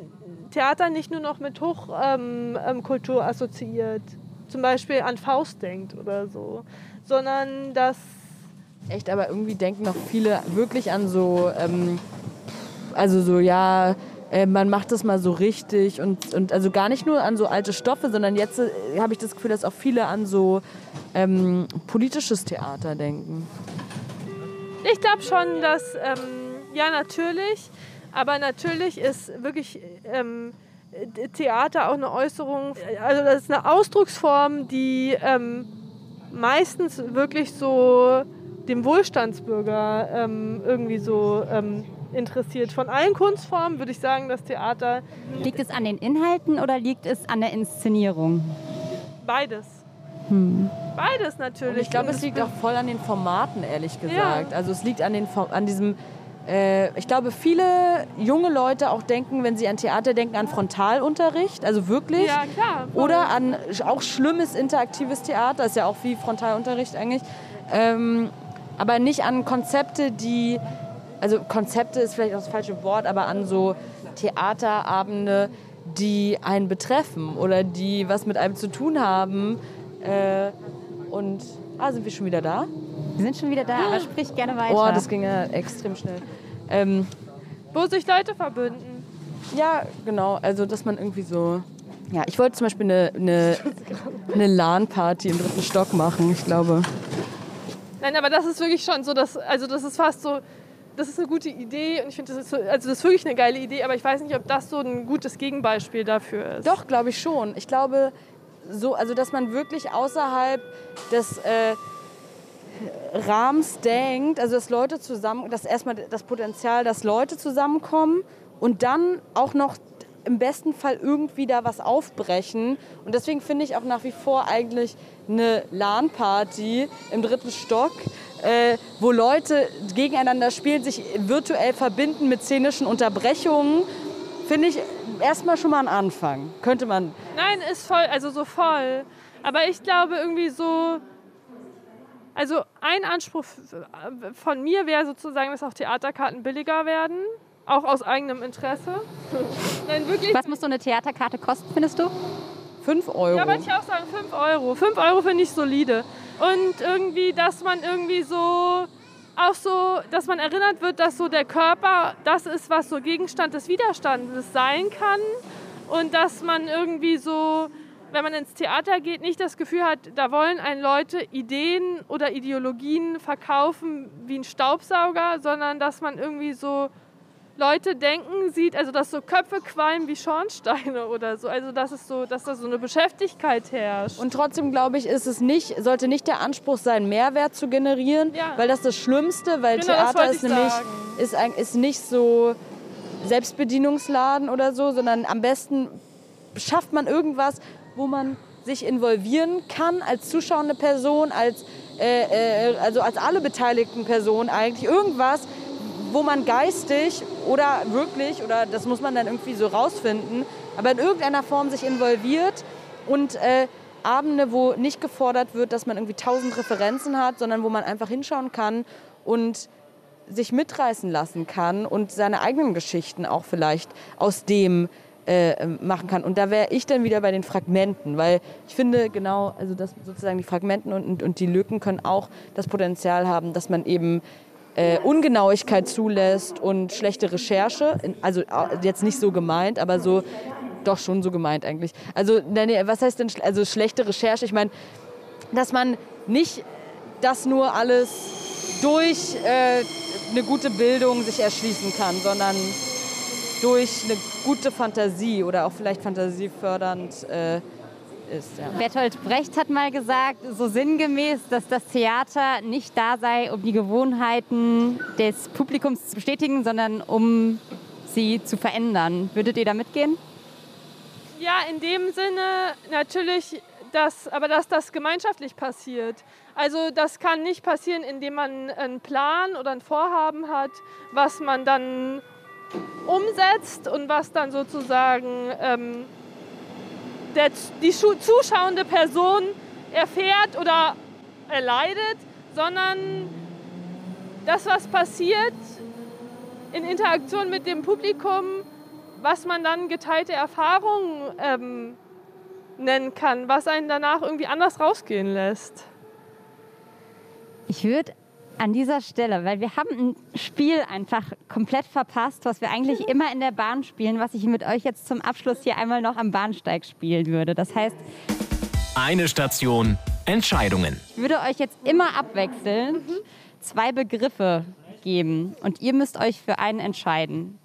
Theater nicht nur noch mit Hochkultur ähm, assoziiert, zum Beispiel an Faust denkt oder so, sondern dass Echt, aber irgendwie denken noch viele wirklich an so, ähm, also so, ja, äh, man macht das mal so richtig und, und also gar nicht nur an so alte Stoffe, sondern jetzt äh, habe ich das Gefühl, dass auch viele an so ähm, politisches Theater denken. Ich glaube schon, dass, ähm, ja, natürlich, aber natürlich ist wirklich ähm, Theater auch eine Äußerung, also das ist eine Ausdrucksform, die ähm, meistens wirklich so dem Wohlstandsbürger ähm, irgendwie so ähm, interessiert. Von allen Kunstformen würde ich sagen, das Theater. Liegt es an den Inhalten oder liegt es an der Inszenierung? Beides. Hm. Beides natürlich. Und ich glaube, es liegt auch voll an den Formaten, ehrlich gesagt. Ja. Also es liegt an, den, an diesem äh, ich glaube, viele junge Leute auch denken, wenn sie an Theater denken, an Frontalunterricht, also wirklich. Ja, klar. Voll. Oder an auch schlimmes interaktives Theater, ist ja auch wie Frontalunterricht eigentlich. Ähm, aber nicht an Konzepte, die also Konzepte ist vielleicht auch das falsche Wort, aber an so Theaterabende, die einen betreffen oder die was mit einem zu tun haben. Äh, und, ah, sind wir schon wieder da? Wir sind schon wieder da, aber sprich gerne weiter. Oh, das ging ja extrem schnell. Ähm, Wo sich Leute verbünden. ja, genau, also dass man irgendwie so... Ja, ich wollte zum Beispiel eine, eine, eine LAN-Party im dritten Stock machen, ich glaube. Nein, aber das ist wirklich schon so, dass, also das ist fast so, das ist eine gute Idee und ich finde, das ist so, also das ist wirklich eine geile Idee, aber ich weiß nicht, ob das so ein gutes Gegenbeispiel dafür ist. Doch, glaube ich schon. Ich glaube, so, also dass man wirklich außerhalb des äh, Rahmens denkt, also dass Leute zusammen, dass erstmal das Potenzial, dass Leute zusammenkommen und dann auch noch im besten Fall irgendwie da was aufbrechen. Und deswegen finde ich auch nach wie vor eigentlich eine LAN-Party im dritten Stock, äh, wo Leute gegeneinander spielen, sich virtuell verbinden mit szenischen Unterbrechungen, finde ich erstmal schon mal ein Anfang. Könnte man. Nein, ist voll, also so voll. Aber ich glaube irgendwie so, also ein Anspruch von mir wäre sozusagen, dass auch Theaterkarten billiger werden. Auch aus eigenem Interesse. Nein, wirklich. Was muss so eine Theaterkarte kosten, findest du? 5 Euro. Ja, wollte ich auch sagen, 5 Euro. 5 Euro finde ich solide. Und irgendwie, dass man irgendwie so, auch so, dass man erinnert wird, dass so der Körper das ist, was so Gegenstand des Widerstandes sein kann. Und dass man irgendwie so, wenn man ins Theater geht, nicht das Gefühl hat, da wollen einen Leute Ideen oder Ideologien verkaufen wie ein Staubsauger, sondern dass man irgendwie so Leute denken sieht, also dass so Köpfe qualmen wie Schornsteine oder so, also dass es so, dass da so eine Beschäftigkeit herrscht. Und trotzdem glaube ich, ist es nicht, sollte nicht der Anspruch sein, Mehrwert zu generieren, Ja. weil das das Schlimmste, weil Genau, Theater ist ich nämlich sagen. ist, ein- ist nicht so Selbstbedienungsladen oder so, sondern am besten schafft man irgendwas, wo man sich involvieren kann als zuschauende Person, als äh, äh, also als alle beteiligten Personen eigentlich irgendwas, wo man geistig oder wirklich, oder das muss man dann irgendwie so rausfinden, aber in irgendeiner Form sich involviert und äh, Abende, wo nicht gefordert wird, dass man irgendwie tausend Referenzen hat, sondern wo man einfach hinschauen kann und sich mitreißen lassen kann und seine eigenen Geschichten auch vielleicht aus dem äh, machen kann. Und da wäre ich dann wieder bei den Fragmenten, weil ich finde genau, also dass sozusagen die Fragmenten und, und, und die Lücken können auch das Potenzial haben, dass man eben äh, Ungenauigkeit zulässt und schlechte Recherche, also äh, jetzt nicht so gemeint, aber so doch schon so gemeint eigentlich. Also nee, was heißt denn also schlechte Recherche? Ich meine, dass man nicht das nur alles durch äh, eine gute Bildung sich erschließen kann, sondern durch eine gute Fantasie oder auch vielleicht fantasiefördernd äh, ist. Ja. Bertolt Brecht hat mal gesagt, so sinngemäß, dass das Theater nicht da sei, um die Gewohnheiten des Publikums zu bestätigen, sondern um sie zu verändern. Würdet ihr da mitgehen? Ja, in dem Sinne natürlich, dass, aber dass das gemeinschaftlich passiert. Also das kann nicht passieren, indem man einen Plan oder ein Vorhaben hat, was man dann umsetzt und was dann sozusagen ähm, der, die zuschauende Person erfährt oder erleidet, sondern das, was passiert in Interaktion mit dem Publikum, was man dann geteilte Erfahrungen ähm, nennen kann, was einen danach irgendwie anders rausgehen lässt. Ich würde an dieser Stelle, weil wir haben ein Spiel einfach komplett verpasst, was wir eigentlich immer in der Bahn spielen, was ich mit euch jetzt zum Abschluss hier einmal noch am Bahnsteig spielen würde. Das heißt, Eine Station, Entscheidungen. ich würde euch jetzt immer abwechselnd zwei Begriffe geben und ihr müsst euch für einen entscheiden.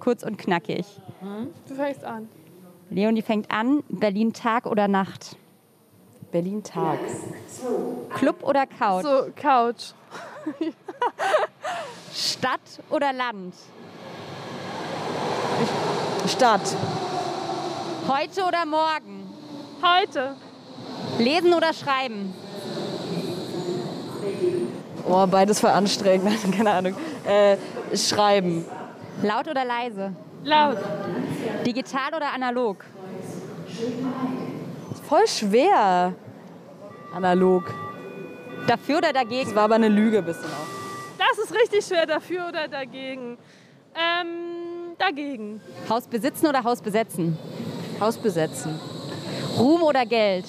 Kurz und knackig. Du fängst an. Leonie fängt an. Berlin Tag oder Nacht? Berlin Tag. Club oder Couch? So, Couch. Stadt oder Land? Stadt. Heute oder morgen? Heute. Lesen oder schreiben? Oh, beides voll anstrengend. Keine Ahnung. Äh, schreiben. Laut oder leise? Laut. Digital oder analog? Voll schwer. Analog. Dafür oder Das dagegen? war aber eine Lüge bisschen auch. Das ist richtig schwer, dafür oder dagegen. Ähm, dagegen. Haus besitzen oder Haus besetzen? Haus besetzen. Ruhm oder Geld?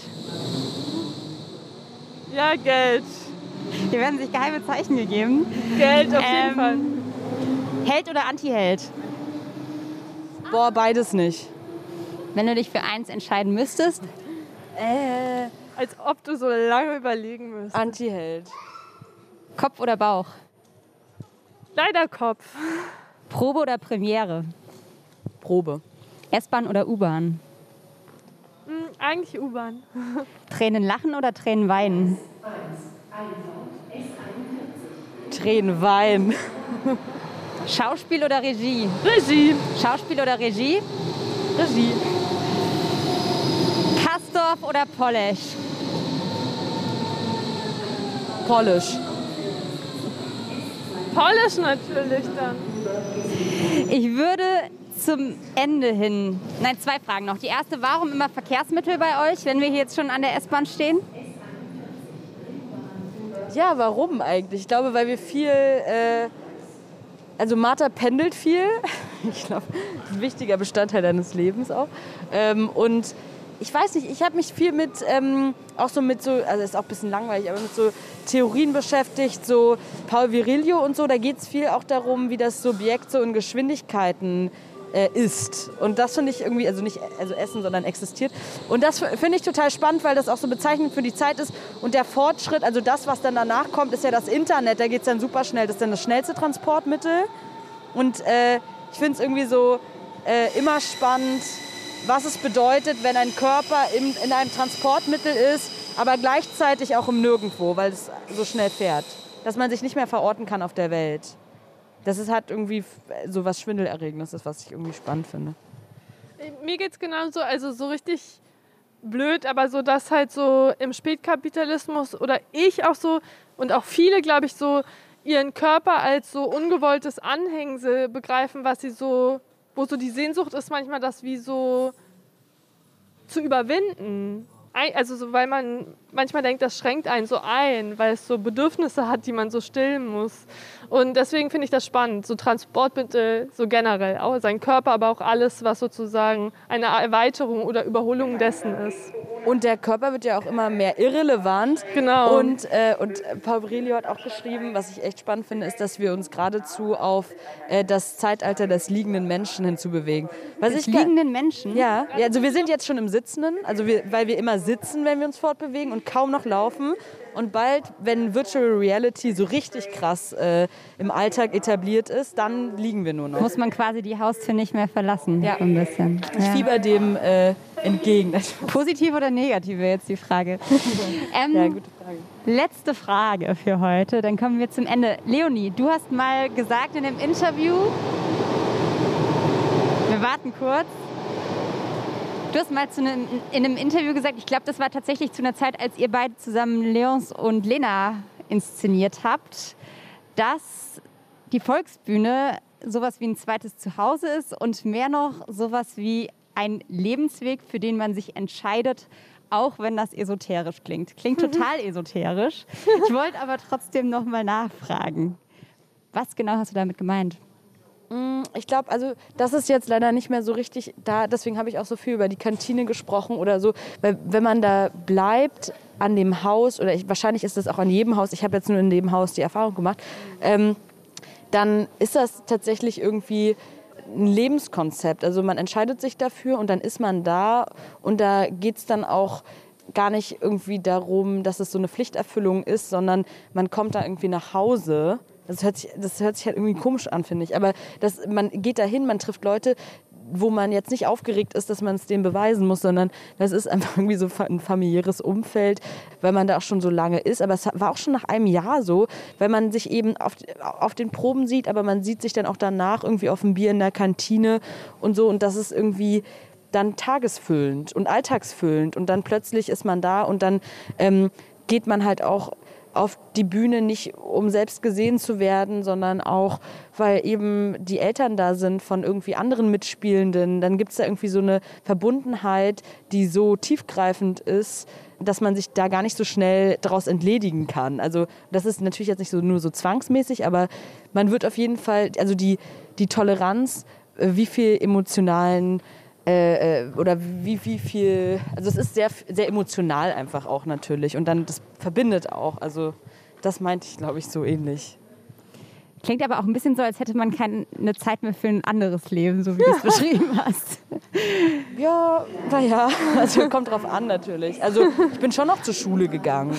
Ja, Geld. Hier werden sich geheime Zeichen gegeben. Geld auf jeden Ähm, Fall. Held oder Anti-Held? Boah, beides nicht. Wenn du dich für eins entscheiden müsstest, Äh, Als ob du so lange überlegen müsstest. Anti-Held. Kopf oder Bauch? Leider Kopf. Probe oder Premiere? Probe. S-Bahn oder U-Bahn? Hm, eigentlich U-Bahn. Tränen lachen oder Tränen weinen? Tränen weinen. Schauspiel oder Regie? Regie. Schauspiel oder Regie? Regie. Kastorf oder Polesch? Polish. Polish natürlich dann. Ich würde zum Ende hin. Nein, zwei Fragen noch. Die erste, warum immer Verkehrsmittel bei euch, wenn wir hier jetzt schon an der S-Bahn stehen? Ja, warum eigentlich? Ich glaube, weil wir viel. Äh, also, Martha pendelt viel. Ich glaube, ein wichtiger Bestandteil deines Lebens auch. Ähm, und ich weiß nicht, ich habe mich viel mit, ähm, auch so mit so, also ist auch ein bisschen langweilig, aber mit so Theorien beschäftigt, so Paul Virilio und so. Da geht es viel auch darum, wie das Subjekt so in Geschwindigkeiten äh, ist. Und das finde ich irgendwie, also nicht also Essen, sondern existiert. Und das finde ich total spannend, weil das auch so bezeichnend für die Zeit ist. Und der Fortschritt, also das, was dann danach kommt, ist ja das Internet. Da geht es dann super schnell. Das ist dann das schnellste Transportmittel. Und äh, ich finde es irgendwie so äh, immer spannend, was es bedeutet, wenn ein Körper im, in einem Transportmittel ist, aber gleichzeitig auch im Nirgendwo, weil es so schnell fährt. Dass man sich nicht mehr verorten kann auf der Welt. Das ist halt irgendwie so was Schwindelerregendes, was ich irgendwie spannend finde. Mir geht's genauso, also so richtig blöd, aber so, dass halt so im Spätkapitalismus oder ich auch so und auch viele, glaube ich, so ihren Körper als so ungewolltes Anhängsel begreifen, was sie so, wo so die Sehnsucht ist, manchmal das wie so zu überwinden. Also so, weil man manchmal denkt, das schränkt einen so ein, weil es so Bedürfnisse hat, die man so stillen muss. Und deswegen finde ich das spannend, so Transportmittel so generell, auch sein Körper, aber auch alles, was sozusagen eine Erweiterung oder Überholung dessen ist. Und der Körper wird ja auch immer mehr irrelevant. Genau. Und, äh, und Paul Brelio hat auch geschrieben, was ich echt spannend finde, ist, dass wir uns geradezu auf äh, das Zeitalter des liegenden Menschen hinzubewegen. Was Des liegenden Menschen? Ja, ja, also wir sind jetzt schon im Sitzenden, also wir, weil wir immer sitzen, wenn wir uns fortbewegen und kaum noch laufen. Und bald, wenn Virtual Reality so richtig krass äh, im Alltag etabliert ist, dann liegen wir nur noch. Muss man quasi die Haustür nicht mehr verlassen? Ja. So ein bisschen. Ich Ja. fieber dem äh, entgegen. Positiv oder negativ wäre jetzt die Frage. ähm, Ja, gute Frage. Letzte Frage für heute, dann kommen wir zum Ende. Leonie, du hast mal gesagt in dem Interview, wir warten kurz. Du hast mal einem, in einem Interview gesagt, ich glaube, das war tatsächlich zu einer Zeit, als ihr beide zusammen Leons und Lena inszeniert habt, dass die Volksbühne sowas wie ein zweites Zuhause ist und mehr noch sowas wie ein Lebensweg, für den man sich entscheidet, auch wenn das esoterisch klingt. Klingt total esoterisch. Ich wollte aber trotzdem noch mal nachfragen. Was genau hast du damit gemeint? Ich glaube, also das ist jetzt leider nicht mehr so richtig da. Deswegen habe ich auch so viel über die Kantine gesprochen oder so. Weil wenn man da bleibt an dem Haus, oder ich, wahrscheinlich ist das auch an jedem Haus, ich habe jetzt nur in dem Haus die Erfahrung gemacht, ähm, dann ist das tatsächlich irgendwie ein Lebenskonzept. Also man entscheidet sich dafür und dann ist man da und da geht es dann auch gar nicht irgendwie darum, dass es so eine Pflichterfüllung ist, sondern man kommt da irgendwie nach Hause. Das hört sich, das hört sich halt irgendwie komisch an, finde ich. Aber das, man geht da hin, man trifft Leute, wo man jetzt nicht aufgeregt ist, dass man es denen beweisen muss, sondern das ist einfach irgendwie so ein familiäres Umfeld, weil man da auch schon so lange ist. Aber es war auch schon nach einem Jahr so, weil man sich eben auf, auf den Proben sieht, aber man sieht sich dann auch danach irgendwie auf dem Bier in der Kantine und so. Und das ist irgendwie dann tagesfüllend und alltagsfüllend. Und dann plötzlich ist man da und dann ähm, geht man halt auch auf die Bühne nicht, um selbst gesehen zu werden, sondern auch, weil eben die Eltern da sind von irgendwie anderen Mitspielenden. Dann gibt es da irgendwie so eine Verbundenheit, die so tiefgreifend ist, dass man sich da gar nicht so schnell daraus entledigen kann. Also das ist natürlich jetzt nicht so nur so zwangsmäßig, aber man wird auf jeden Fall, also die, die Toleranz, äh, wie viel emotionalen äh, äh, oder wie, wie viel, also es ist sehr, sehr emotional einfach auch natürlich und dann das verbindet auch, also das meinte ich glaube ich so ähnlich. Klingt aber auch ein bisschen so, als hätte man keine Zeit mehr für ein anderes Leben, so wie du es beschrieben hast. Ja, naja, also kommt drauf an natürlich. Also ich bin schon noch zur Schule gegangen.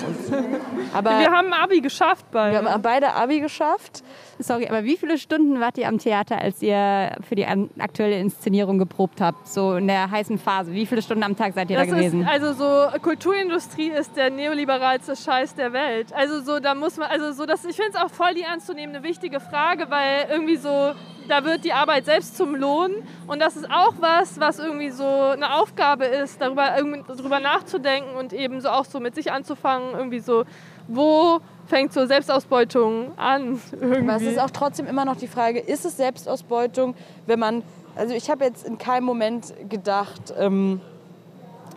Aber wir haben Abi geschafft beide. Wir haben beide Abi geschafft. Sorry, aber wie viele Stunden wart ihr am Theater, als ihr für die aktuelle Inszenierung geprobt habt? So in der heißen Phase. Wie viele Stunden am Tag seid ihr das da gewesen? Ist, also so Kulturindustrie ist der neoliberalste Scheiß der Welt. Also so da muss man, also so das, ich finde es auch voll die ernstzunehmende wichtige Frage, weil irgendwie so da wird die Arbeit selbst zum Lohn und das ist auch was, was irgendwie so eine Aufgabe ist, darüber, darüber nachzudenken und eben so auch so mit sich anzufangen, irgendwie so, wo fängt so Selbstausbeutung an. Irgendwie. Aber es ist auch trotzdem immer noch die Frage, ist es Selbstausbeutung, wenn man, also ich habe jetzt in keinem Moment gedacht, ähm,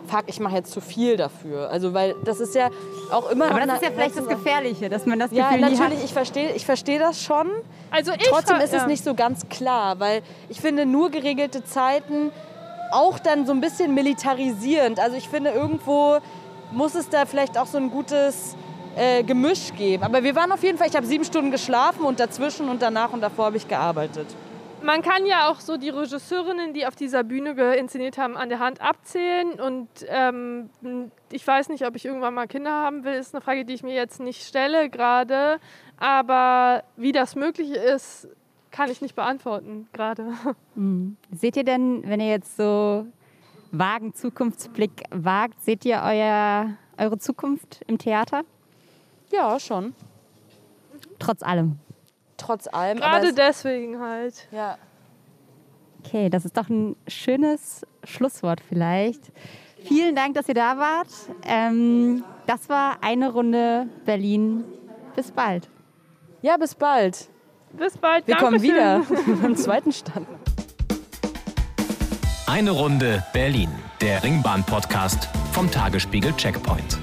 fuck, ich mache jetzt zu viel dafür. Also weil das ist ja auch immer. Aber das ist ja vielleicht das Gefährliche, dass man das Gefühl Ja, natürlich, ich verstehe ich versteh das schon. Also ich Trotzdem ist es nicht so ganz klar, weil ich finde nur geregelte Zeiten auch dann so ein bisschen militarisierend. Also ich finde irgendwo muss es da vielleicht auch so ein gutes äh, Gemisch geben. Aber wir waren auf jeden Fall, ich habe sieben Stunden geschlafen und dazwischen und danach und davor habe ich gearbeitet. Man kann ja auch so die Regisseurinnen, die auf dieser Bühne inszeniert haben, an der Hand abzählen. Und ähm, ich weiß nicht, ob ich irgendwann mal Kinder haben will, ist eine Frage, die ich mir jetzt nicht stelle gerade. Aber wie das möglich ist, kann ich nicht beantworten gerade. Mhm. Seht ihr denn, wenn ihr jetzt so vagen Zukunftsblick wagt, seht ihr euer, eure Zukunft im Theater? Ja, schon. Trotz allem. Trotz allem. Gerade deswegen halt. Ja. Okay, das ist doch ein schönes Schlusswort vielleicht. Vielen Dank, dass ihr da wart. Ähm, das war eine Runde Berlin. Bis bald. Ja, bis bald. Bis bald. Wir kommen wieder am zweiten Stand. Eine Runde Berlin, der Ringbahn-Podcast vom Tagesspiegel Checkpoint.